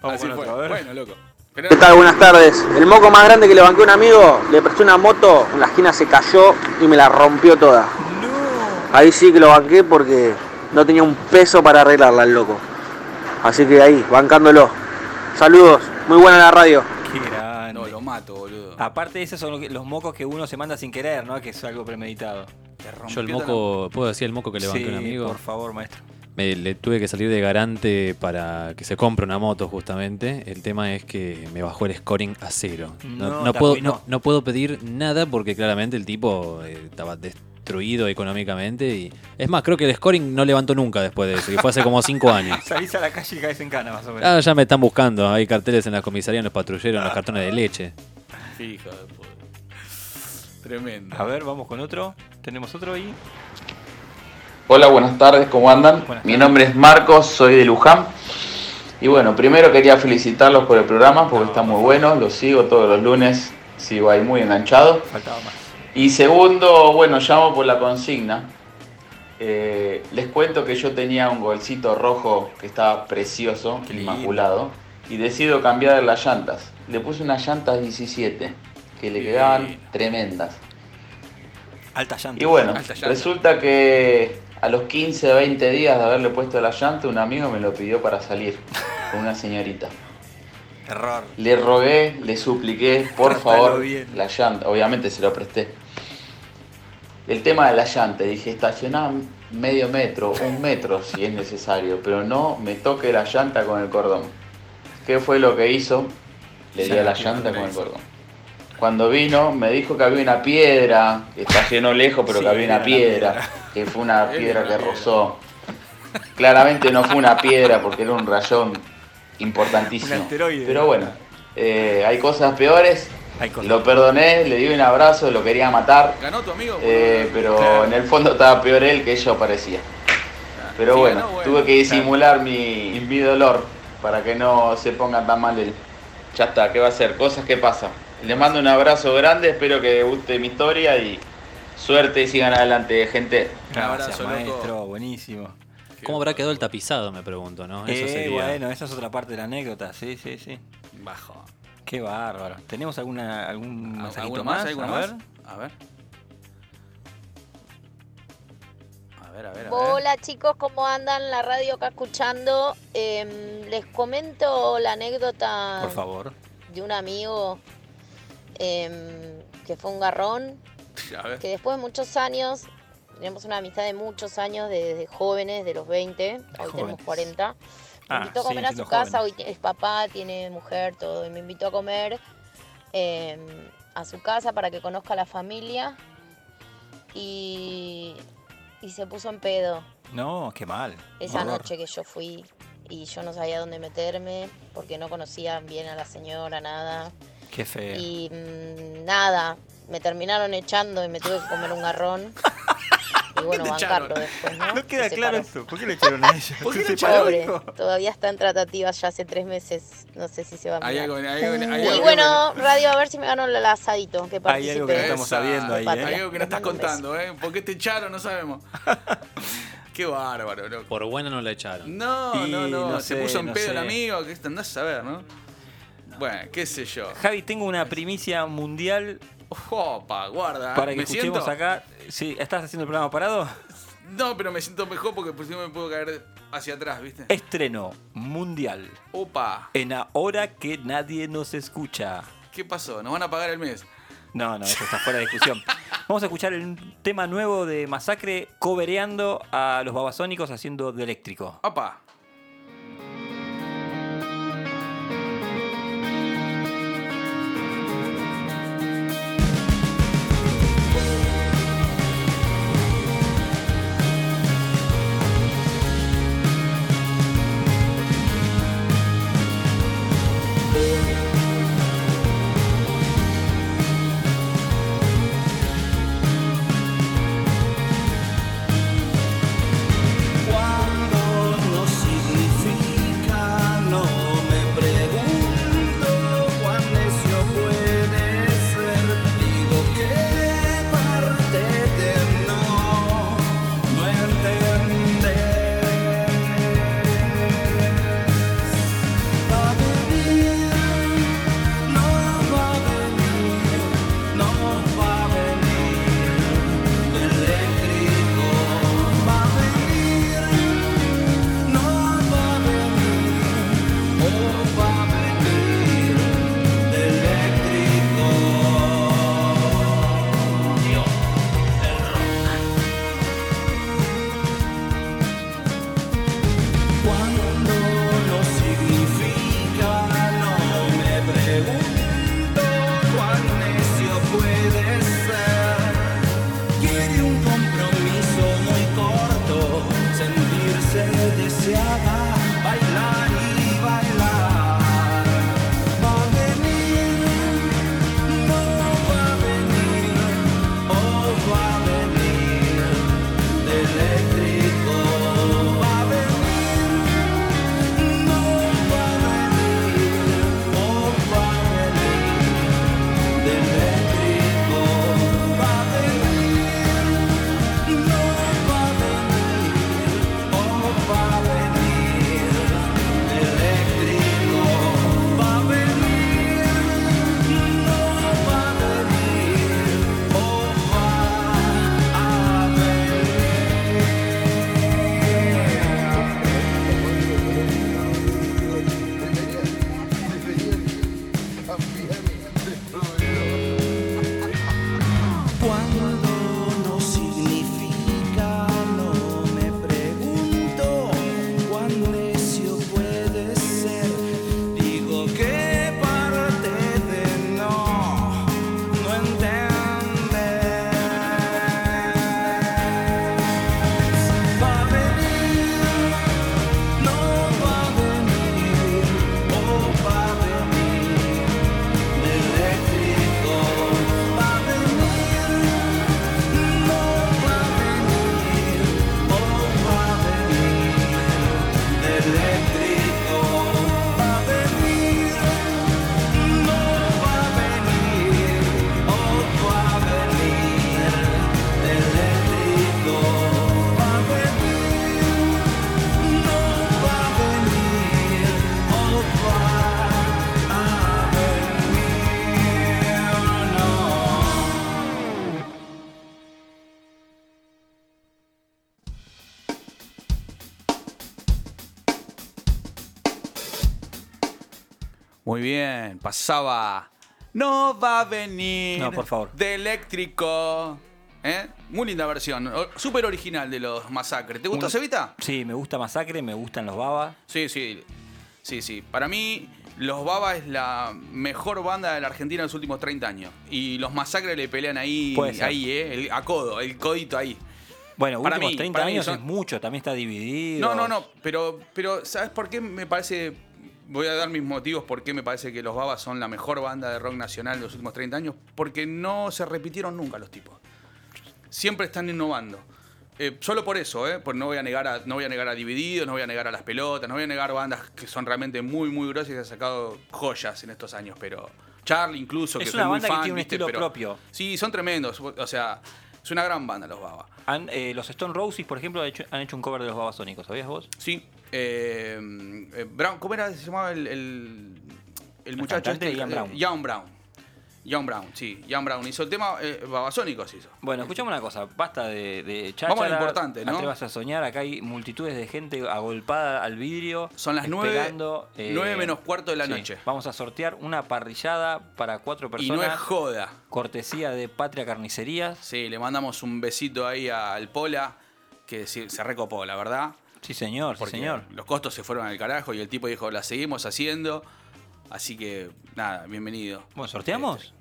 Vamos Así fue. otro, a. Bueno, loco. ¿Qué tal? Buenas tardes. El moco más grande que le banqué a un amigo, le presté una moto, en la esquina se cayó y me la rompió toda. Ahí sí que lo banqué porque no tenía un peso para arreglarla el loco. Así que ahí, bancándolo. Saludos, muy buena la radio. Qué grande. no, lo mato, boludo. Aparte, esos son los mocos que uno se manda sin querer, ¿no? Que es algo premeditado. Te rompió Yo el moco, ¿puedo decir el moco que le banqué a un Sí, amigo? por favor, maestro. Me, le tuve que salir de garante para que se compre una moto justamente. El tema es que me bajó el scoring a cero. No, No, no te puedo, no, no puedo pedir nada porque claramente el tipo eh, estaba destruido económicamente. y Es más, creo que el scoring no levantó nunca después de eso, que fue hace como cinco años. Salís a la calle y caes en cana, más o menos. Ah, ya me están buscando. Hay carteles en la comisaría, en los patrulleros, en los cartones de leche. la- Hijo de puta. Tremendo. A ver, vamos con otro. ¿Tenemos otro ahí? Hola, buenas tardes, ¿cómo andan? Buenas Mi nombre es Marcos, soy de Luján. Y bueno, primero quería felicitarlos por el programa porque está muy bueno, lo sigo todos los lunes, sigo ahí muy enganchado. Faltaba más. Y segundo, bueno, llamo por la consigna. Eh, les cuento que yo tenía un golcito rojo que estaba precioso, inmaculado, y decido cambiar las llantas. Le puse unas llantas 17, que le quedaban tremendas. Alta llanta. Y bueno, Alta llanta. resulta que a los 15 20 días de haberle puesto la llanta, un amigo me lo pidió para salir con una señorita. Error. Le rogué, le supliqué, por Trátalo favor, bien. la llanta. Obviamente se lo presté. El tema de la llanta, dije, estacioná medio metro, un metro si es necesario, pero no me toque la llanta con el cordón. ¿Qué fue lo que hizo? Le di a la llanta con el cordón. Cuando vino, me dijo que había una piedra, que estacionó lejos, pero Sí, que había una piedra, piedra. que fue una piedra que rozó. Claramente no fue una piedra porque era un rayón importantísimo. Un asteroide. Pero bueno, eh, hay cosas peores. Hay cosas. Lo perdoné, le di un abrazo, lo quería matar. ¿Ganó tu amigo? eh, pero Claro. en el fondo estaba peor él que yo parecía. Pero Sí, bueno, ganó, bueno. tuve que disimular mi, mi dolor para que no se ponga tan mal él. Ya está, ¿qué va a hacer? Cosas que pasan. Les mando un abrazo grande, espero que guste mi historia y suerte y sigan adelante, gente. Gracias, abrazo, loco. maestro. Buenísimo. ¿Cómo habrá quedado el tapizado? Me pregunto, ¿no? Eso Eh, sería. bueno, esa es otra parte de la anécdota. Sí, sí, sí. Bajo. Qué bárbaro. ¿Tenemos alguna, algún mensajito ¿Alguno más? más? A ver. A ver, a ver, a ver. Hola chicos, ¿cómo andan? La radio acá escuchando. Em, les comento la anécdota Por favor. de un amigo em, que fue un garrón, A ver. que después de muchos años, tenemos una amistad de muchos años, desde jóvenes, de los 20, hoy tenemos Jóvenes. 40. Me Ah, invitó a comer a su casa, jóvenes. hoy es papá, tiene mujer, todo, y me invitó a comer em, a su casa para que conozca a la familia y, y se puso en pedo No, qué mal. esa Horror. noche que yo fui y yo no sabía dónde meterme porque no conocía bien a la señora, nada. Qué feo. Y mm, nada, me terminaron echando y me tuve que comer un garrón. Y bueno, bancarlo después, ¿no? No queda claro eso. ¿Por qué le echaron a ella? ¿Por qué ¿Se le separó, Pobre, todavía está en tratativas ya hace tres meses. No sé si se va a Hay mirar. algo, hay algo, hay Y bueno, radio, a ver si me gano el asadito. Que Hay algo que no estamos sabiendo ahí. ¿eh? Hay algo que no estás contando, ¿eh? ¿Por qué te echaron? No sabemos. Qué bárbaro, loco. Por buena no la echaron. No, Y no, no. no Se sé, puso en no pedo el amigo, que andás a saber, ¿no? Bueno, qué sé yo. Javi, tengo una primicia mundial Opa, guarda. para que ¿Me escuchemos siento? acá. Sí, ¿estás haciendo el programa parado? No, pero me siento mejor porque por si no me puedo caer hacia atrás, ¿viste? Estreno mundial. Opa, En ahora que nadie nos escucha. ¿qué pasó? ¿Nos van a pagar el mes? No, no, eso está fuera de discusión. Vamos a escuchar el tema nuevo de Masacre, cobereando a los babasónicos haciendo de eléctrico. Opa. Pasaba. No va a venir. No, por favor. De eléctrico. ¿Eh? Muy linda versión. Súper original de los masacres. ¿Te gustó, Un- Cevita? Sí, me gusta Masacre, me gustan los babas. Sí, sí. Sí, sí. Para mí, Los Baba es la mejor banda de la Argentina en los últimos 30 años. Y los masacres le pelean ahí, ahí, ¿eh? El- a codo, el codito ahí. Bueno, Para últimos mí, 30 para mí años son- es mucho, también está dividido. No, no, no, pero, pero ¿sabes por qué me parece? Voy a dar mis motivos por qué me parece que los Babas son la mejor banda de rock nacional de los últimos 30 años. Porque no se repitieron nunca los tipos. Siempre están innovando. Eh, solo por eso, ¿eh? Pues no voy, a negar a, no voy a negar a Divididos, no voy a negar a Las Pelotas, no voy a negar bandas que son realmente muy, muy grosas y que han sacado joyas en estos años. Pero Charlie incluso, que Es soy una muy banda que fan, tiene un ¿viste? estilo Pero- propio. Sí, son tremendos. O sea, es una gran banda los Babas. Han- eh, los Stone Roses, por ejemplo, han hecho, han hecho un cover de los Babasónicos, ¿sabías vos? Sí. Eh, eh, Brown, ¿Cómo era? Se llamaba el, el, el muchacho cantante este? Ian Brown. Ian Brown. Ian Brown, sí. Ian Brown hizo el tema eh, Babasónicos hizo. Bueno, escuchame una cosa, basta de, de cháchara, Vamos a lo importante, ¿no? Atrevas a soñar, acá hay multitudes de gente agolpada al vidrio. Son las nueve- esperando, eh, nueve menos cuarto de la sí. noche. Vamos a sortear una parrillada para cuatro Y personas. no es joda. Cortesía de Patria Carnicerías. Sí, le mandamos un besito ahí al Pola, que se recopó, la verdad. Sí, señor, sí, señor. los costos se fueron al carajo y el tipo dijo, la seguimos haciendo. Así que, nada, bienvenido. Bueno, ¿sorteamos?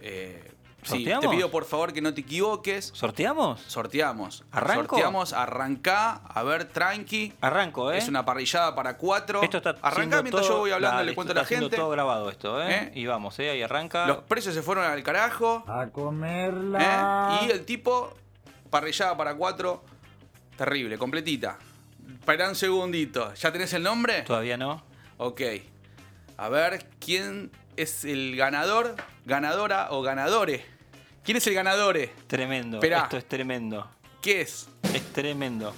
Eh, sí, ¿Sorteamos? te pido por favor que no te equivoques. ¿Sorteamos? Sorteamos. ¿Arranco? Sorteamos, arrancá, a ver, tranqui. Arranco, ¿eh? Es una parrillada para cuatro. Esto está Arrancá mientras todo- yo voy hablando, dale, le cuento a la gente. todo grabado esto, ¿eh? ¿Eh? Y vamos, ¿eh? Ahí arranca. Los precios se fueron al carajo. A comerla. ¿eh? Y el tipo, parrillada para cuatro, terrible, completita. Espera un segundito. ¿Ya tenés el nombre? Todavía no. Ok. A ver, ¿quién es el ganador, ganadora o ganadore? ¿Quién es el ganadore? Tremendo. Esperá. Esto es tremendo. ¿Qué es? Es tremendo.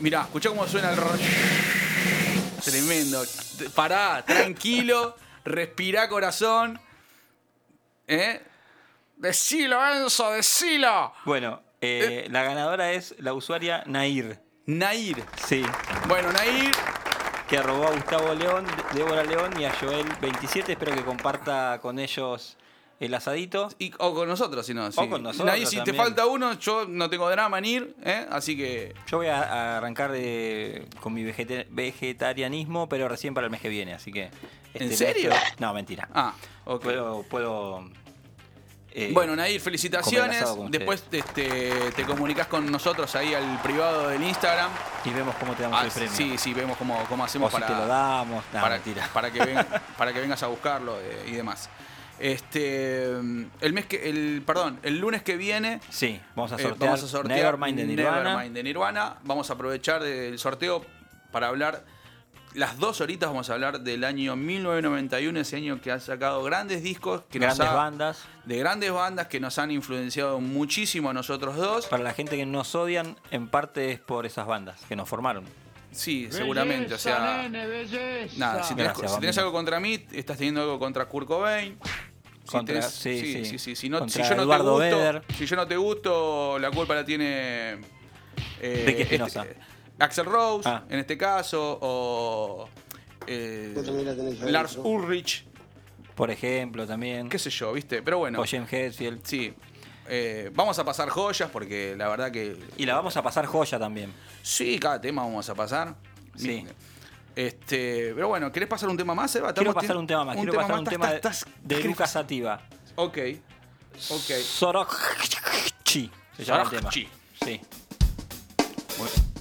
Mirá, escuchá cómo suena el rollo. Tremendo. Pará, tranquilo. Respirá, corazón. ¿Eh? Decilo, Enzo, decilo. Bueno, eh, la ganadora es la usuaria Nair. Nair. Sí. Bueno, Nair. Que arrobó a Gustavo León, Débora León y a Joel 27. Espero que comparta con ellos el asadito. Y, o con nosotros, si no. O con nosotros Nair, si te falta uno, yo no tengo drama en ir, ¿eh? Así que. Yo voy a, a arrancar de- con mi vegeta- vegetarianismo, pero recién para el mes que viene, así que... ¿En mes serio? no, mentira. Ah, ok. Puedo... puedo eh, Bueno, Nair, comer felicitaciones. Después este, te comunicas con nosotros ahí al privado del Instagram. Y vemos cómo te damos Ah, el premio. Sí, sí, vemos cómo, cómo hacemos O si para, te lo damos. No, para, para que ven- para que vengas a buscarlo eh, y demás. Este, el mes que, el, perdón, el lunes que viene. Sí, vamos a eh, sortear, vamos a sortear Nevermind de Nirvana. Nevermind de Nirvana. Vamos a aprovechar del sorteo para hablar. Las dos horitas vamos a hablar del año 1991, ese año que ha sacado grandes discos, que nos Grandes ha- bandas. de grandes bandas que nos han influenciado muchísimo a nosotros dos. Para la gente que nos odian, en parte es por esas bandas que nos formaron. Sí, seguramente. O sea, nada, si tenés, Gracias, si tenés Bambino. algo contra mí, estás teniendo algo contra Kurt Cobain. Si Contra- tenés- sí, sí, sí. Si, no, Contra si yo no Eduardo te gusto, si yo no te gusto, la culpa la tiene eh, Ricky Espinosa. este, Axel Rose, Ah. en este caso, o eh, Lars Ulrich, Por ejemplo, también. qué sé yo, ¿viste? Pero bueno, O James Hetfield. sí. Eh, vamos a pasar joyas porque la verdad que Y la vamos a pasar joya también. Sí, cada tema vamos a pasar. Sí. Este, pero bueno, ¿querés pasar un tema más, Eva? Quiero pasar un tema más. Quiero pasar un más. tema de, Estás- estás- de ¿querés- Lucas Sativa. Ok. Ok. Sorokchi. Se llama el tema. Sorokchi. Sí. Qué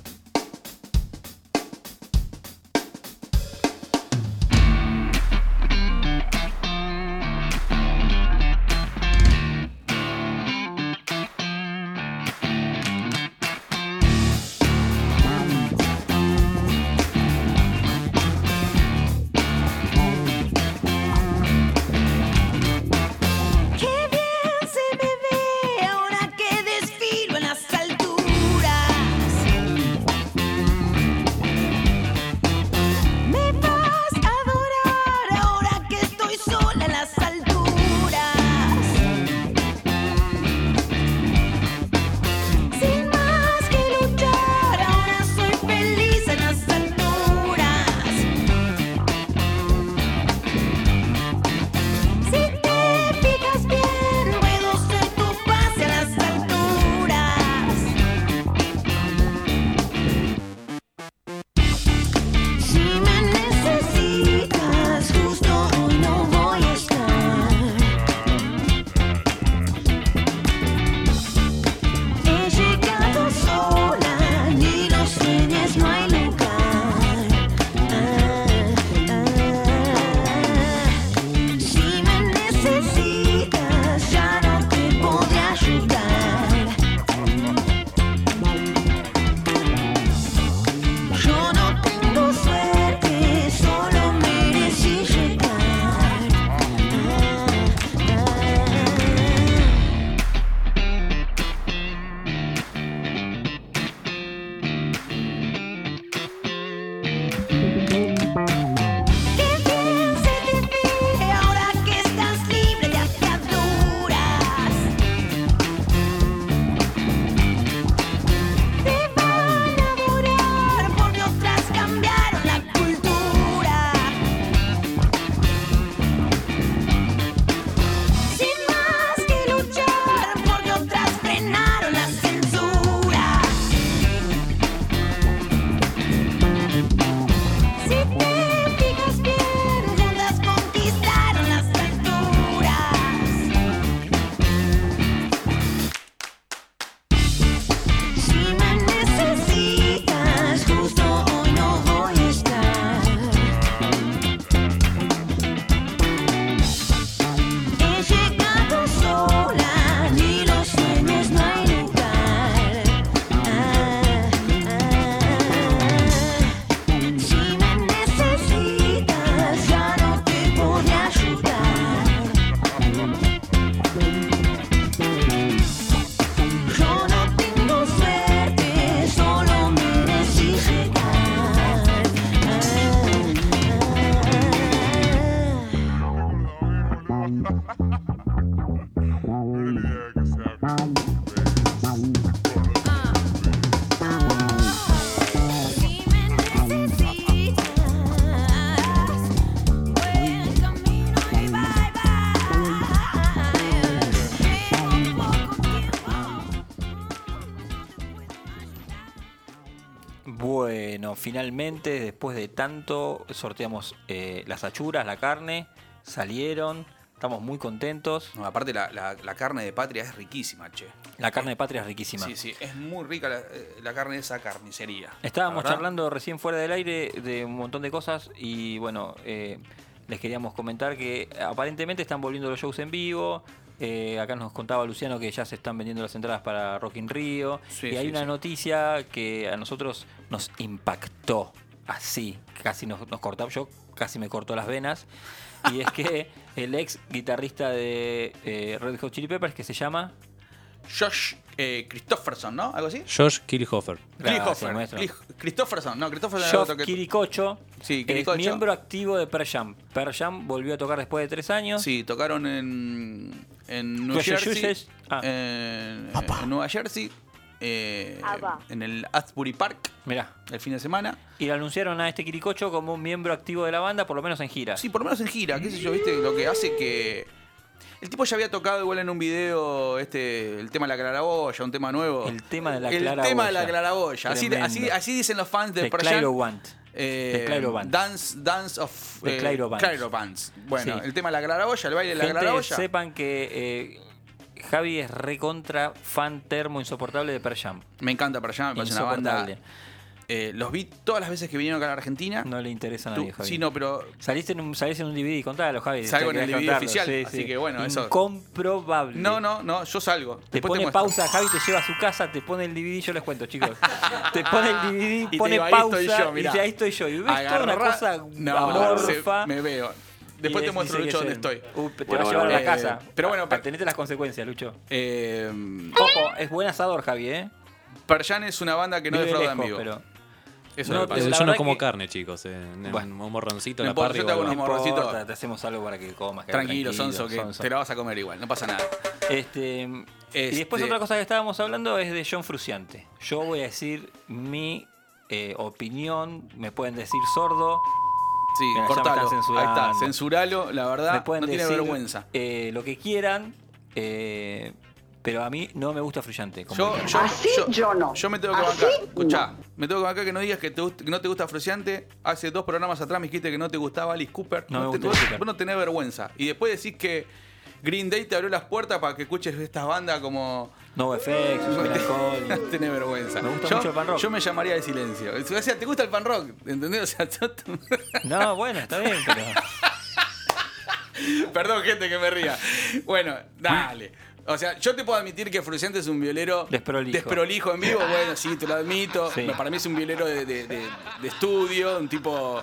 finalmente, después de tanto, sorteamos eh, las achuras, la carne, salieron, estamos muy contentos. No, aparte, la, la- la carne de patria es riquísima, che. La carne de patria es riquísima. Sí, sí, es muy rica la, eh, la carne de esa carnicería. Estábamos charlando recién fuera del aire de un montón de cosas y bueno, eh, les queríamos comentar que aparentemente están volviendo los shows en vivo. Eh, acá nos contaba Luciano que ya se están vendiendo las entradas para Rock in Rio. Sí, y hay sí, una sí. noticia que a nosotros nos impactó así. Casi nos, nos cortó, yo casi me cortó las venas. Y es que el ex guitarrista de eh, Red Hot Chili Peppers, que se llama Josh eh, Christopherson, ¿no? ¿Algo así? Josh maestro. Christopherson, no, Christopherson era Josh que- Quiricocho, Sí, es Quiricocho. miembro activo de Pearl Jam. Pearl Jam volvió a tocar después de tres años. Sí, tocaron en, en New. Jersey. Ah. En, en Nueva Jersey. eh, Ah, en el Asbury Park. Mirá. El fin de semana. Y le anunciaron a este Quiricocho como un miembro activo de la banda, por lo menos en gira. Sí, por lo menos en gira, qué sé yo, viste, lo que hace que. El tipo ya había tocado igual en un video este el tema de la claraboya, un tema nuevo. El tema de la El claraboya. tema de la claraboya. Así, así, así dicen los fans de Pearl. Clairoband. Eh. Dance, dance of eh, Clairoband. Clairobands. Bueno, Sí. el tema de la claraboya, el baile de la Gente, claraboya. sepan que eh, Javi es recontra fan termo insoportable de Pearl Jam. Me encanta Pearl Jam, me parece una banda. Eh, los vi todas las veces que vinieron acá a la Argentina. No le interesa a nadie, Javi. Sí, no, pero Saliste en un, salís en un DVD, contalo, Javi. Salgo en el DVD contarlo. oficial, Sí, así sí. que bueno, eso- Incomprobable. No, no, no, yo salgo. Te Después pone pausa, Javi te lleva a su casa, te pone el DVD, yo les cuento, chicos. te pone el DVD, Y pone digo, ahí pausa estoy yo, y mirá. dice, ahí estoy yo. Y ves toda una cosa No, amorfa. se- me veo. Después Y te es- muestro, Lucho, dónde es- estoy. Uh, te Bueno, va a llevar bueno, a la eh, casa. pero bueno, Pa- tenete las consecuencias, Lucho. Eh, Ojo, es buen asador, Javi, ¿eh? Pearl Jam es una banda que no defrauda en vivo. Eso No, me pasa. pero Yo no como que- carne, chicos. eh, Bueno. un morroncito No la parrilla. yo te hago unos morroncitos. te hacemos algo para que comas. quedate Tranquilo, Sonso, que Sonso. te la vas a comer igual, no pasa nada. Este, Y después Este- otra cosa que estábamos hablando es de John Fruciante. Yo voy a decir mi eh, opinión, me pueden decir sordo. Sí, Mira, me cortalo. Ahí está, censuralo, la Me verdad, pueden no tiene decir, vergüenza. eh, lo que quieran, eh, pero a mí no me gusta Fruciante. como Yo, guitarra. yo, yo, no. Yo me tengo que bancar. Escuchá, me tengo que bancar que no digas que, te gust- que no te gusta Fruciante. Hace dos programas atrás me dijiste que no te gustaba Alice Cooper. No me te- gusta vos, Alice Cooper. vos no tenés vergüenza. Y después decís que Green Day te abrió las puertas para que escuches estas bandas como. No FX, No Susan te- Alcohol. no tenés vergüenza. Me gusta yo, mucho el pan rock. Yo me llamaría de silencio. O sea, ¿te gusta el pan rock? ¿Entendés? O sea, yo- No, bueno, está bien, pero. Perdón, gente, que me ría. Bueno, dale. O sea, yo te puedo admitir que Fruciante es un violero Desprolijo. desprolijo en vivo. Bueno, sí, te lo admito. Sí. Para mí es un violero de, de- de- de estudio, un tipo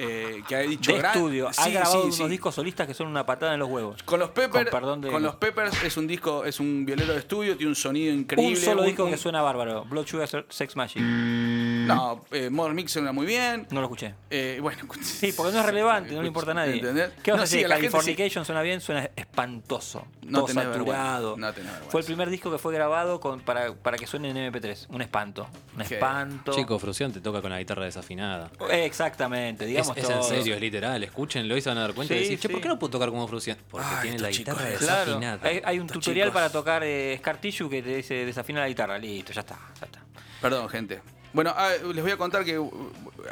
eh, que ha dicho De gran- estudio. Ha Sí, grabado sí, unos sí. discos solistas que son una patada en los huevos. Con los Peppers, Con de- con los Peppers es un disco, es un violero de estudio, tiene un sonido increíble. Un solo disco un- que suena bárbaro. Blood Sugar Sex Magic. No, eh, Modern Mix suena muy bien. No lo escuché. Eh, bueno, Sí, porque no es relevante, no le importa a nadie. ¿Entendés? ¿Qué vas No, a decir? sí, Californication suena bien, suena espantoso. No todo saturado. vergüenza, no tenés vergüenza. Fue el primer disco que fue grabado con, para, para que suene en MP3. Un espanto. Un Qué- espanto. Chico, Fruciante toca con la guitarra desafinada. Exactamente, Es, digamos es en todo. serio, es literal. Escúchenlo y se van a dar cuenta Sí, y decir, che, sí. ¿por qué no puedo tocar como Fruciante? Porque Ay, tiene la guitarra chicos, Claro, desafinada. hay, hay un Estos tutorial chicos. para tocar eh, Scar Tissue que te dice desafina la guitarra. Listo, ya está, ya está. Perdón, gente. Bueno, ah, les voy a contar que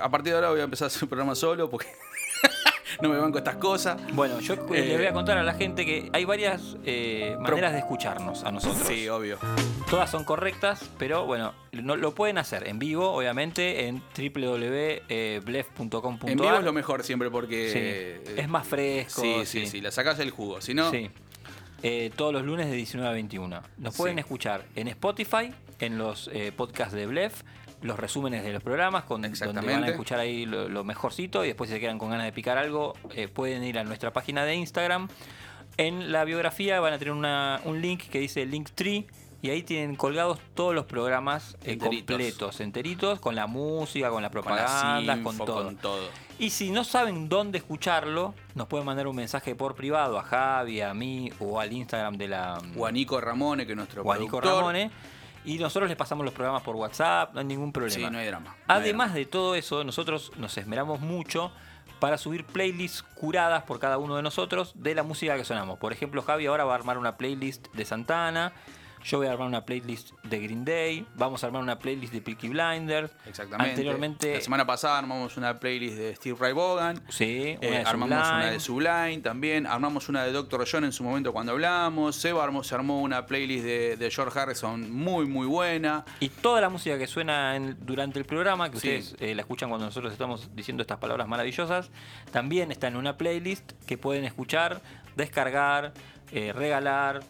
a partir de ahora voy a empezar a hacer un programa solo porque no me banco estas cosas. Bueno, yo Eh, les voy a contar a la gente que hay varias eh, maneras de escucharnos a nosotros. Sí, obvio. Todas son correctas, pero bueno, no, lo pueden hacer en vivo, obviamente, en www.blef.com.ar. En vivo es lo mejor siempre porque. Sí, eh, es más fresco. Sí, sí, sí, la sacás el jugo. Si no, Sí. Eh, todos los lunes de 19 a 21. Nos pueden escuchar en Spotify, en los eh, podcasts de Blef, los resúmenes de los programas, con, donde van a escuchar ahí lo, lo mejorcito y después si se quedan con ganas de picar algo, eh, pueden ir a nuestra página de Instagram. En la biografía van a tener una- un link que dice Linktree y ahí tienen colgados todos los programas eh, Enteritos. completos, enteritos, con la música, con la con propaganda, con todo. con todo. Y si no saben dónde escucharlo, nos pueden mandar un mensaje por privado a Javi, a mí o al Instagram de la O a Nico Ramone, que es nuestro productor. Ramone. Y nosotros les pasamos los programas por WhatsApp, no hay ningún problema. Sí, no hay drama. no hay Además de todo eso, nosotros nos esmeramos mucho para subir playlists curadas por cada uno de nosotros de la música que sonamos. Por ejemplo, Javi ahora va a armar una playlist de Santana. Yo voy a armar una playlist de Green Day. Vamos a armar una playlist de Peaky Blinders. Exactamente. Anteriormente. La semana pasada armamos una playlist de Steve Ray Vaughan. Sí, una Eh, de armamos Sublime. una de Sublime también. Armamos una de Dr. John en su momento cuando hablamos. Seba armó, se armó una playlist de, de George Harrison muy, muy buena. Y toda la música que suena en- durante el programa, que Sí. ustedes eh, la escuchan cuando nosotros estamos diciendo estas palabras maravillosas, también está en una playlist que pueden escuchar, descargar, eh, regalar,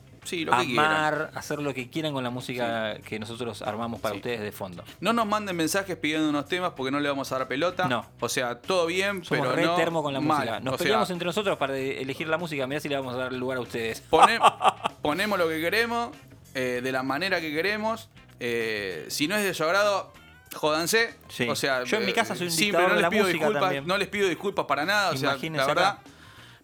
lo que amar, hacer lo que quieran con la música que nosotros armamos para ustedes de fondo. No nos manden mensajes pidiendo unos temas porque no le vamos a dar pelota. No. O sea, todo bien, Somos pero re no termo con la mal. música. Nos O sea, peleamos entre nosotros para elegir la música. Mirá si le vamos a dar lugar a ustedes. Pone- ponemos lo que queremos, eh, de la manera que queremos. eh, si no es de su agrado, jódanse. Sí. O sea, Yo en mi eh, casa soy un sí, pero no de les la pido música disculpas, también. no les pido disculpas para nada. O sea, la verdad. acá.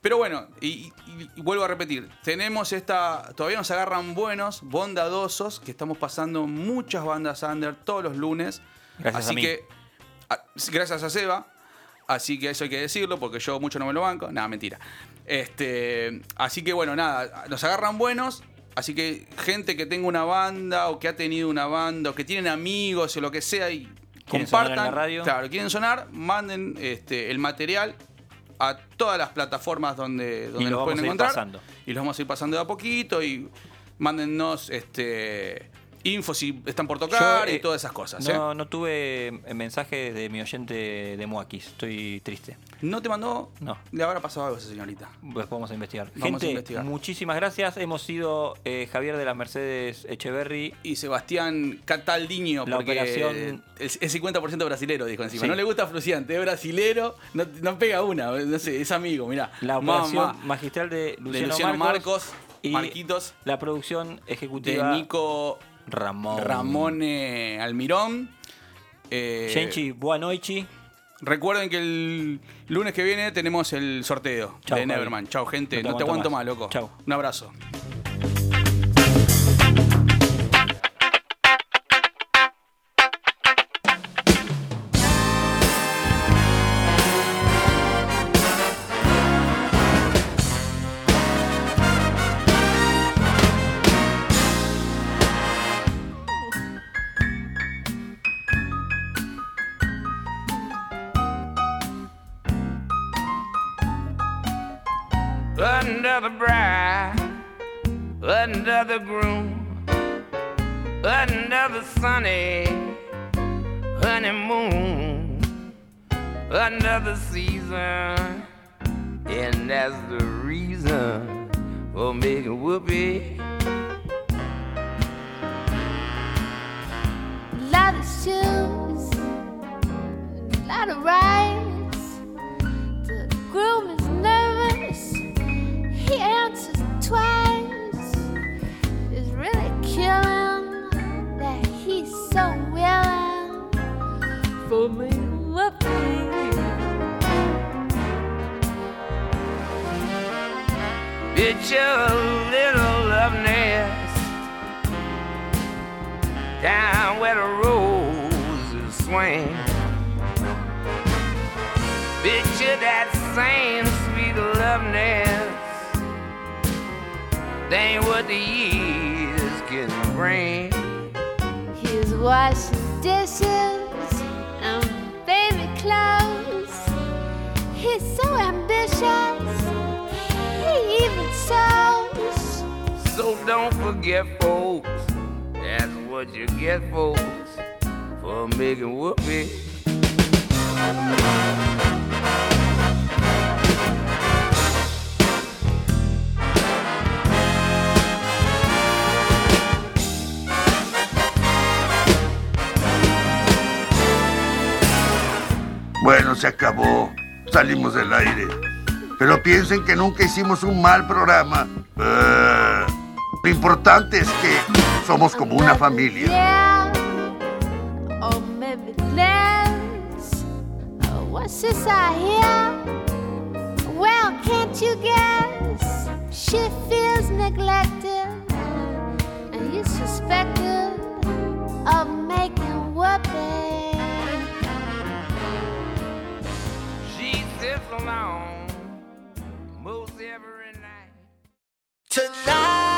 Pero bueno, y, y- y vuelvo a repetir, tenemos esta, todavía nos agarran buenos, bondadosos, que estamos pasando muchas bandas under todos los lunes. Gracias Así a mí. que, a- gracias a Seba, así que eso hay que decirlo, porque yo mucho no me lo banco. Nada, mentira. Este, así que bueno, nada, nos agarran buenos. Así que gente que tenga una banda o que ha tenido una banda o que tienen amigos o lo que sea y ¿Quieren sonar en compartan. la radio? Claro, quieren sonar, manden este, el material a todas las plataformas donde, donde Y nos vamos pueden a ir encontrar. pasando. Y los vamos a ir pasando de a poquito y mándennos este, info si están por tocar Yo, y eh, todas esas cosas. ¿eh? No, no tuve eh, mensaje de mi oyente de Moakis. Estoy triste. ¿No te mandó? No. Le habrá pasado algo a esa señorita. Pues vamos a investigar. Vamos a investigar. muchísimas gracias. Hemos sido eh, Javier de las Mercedes Echeverry. Y Sebastián Cataldiño, La porque operación- es, es 50% brasilero, dijo encima. Sí. No le gusta Fruciante, es brasilero, no, no pega una, no sé, es amigo, mirá. La Mamá. operación magistral de Luciano, de Luciano Marcos, Marcos, y Marquitos, la producción de ejecutiva Nico Ramón. Ramone Almirón. Eh, Genchi Buanoichi. Recuerden que el lunes que viene tenemos el sorteo Chau, de. Neverman. Chao, gente. No No te aguanto más. más, loco. Chau. Un abrazo. The groom, the sunny honeymoon, another season, and that's the reason for making whoopee. lot of shoes, a lot of rides. The groom for me to whoopee. It's your little love nest down where the roses swing. Picture that same sweet love nest. That ain't what the years can bring. He's washing dishes and baby clothes. He's so ambitious, he even sews. So don't forget, folks. That's what you get, folks, for making whoopee. Bueno, se acabó. Salimos del aire. Pero piensen que nunca hicimos un mal programa. Ah, lo importante es que somos como una familia. Less. Oh, what's this I hear? Well, can't you guess? She feels neglected, and you suspected of making whoopee. Sits alone most every night. Tonight.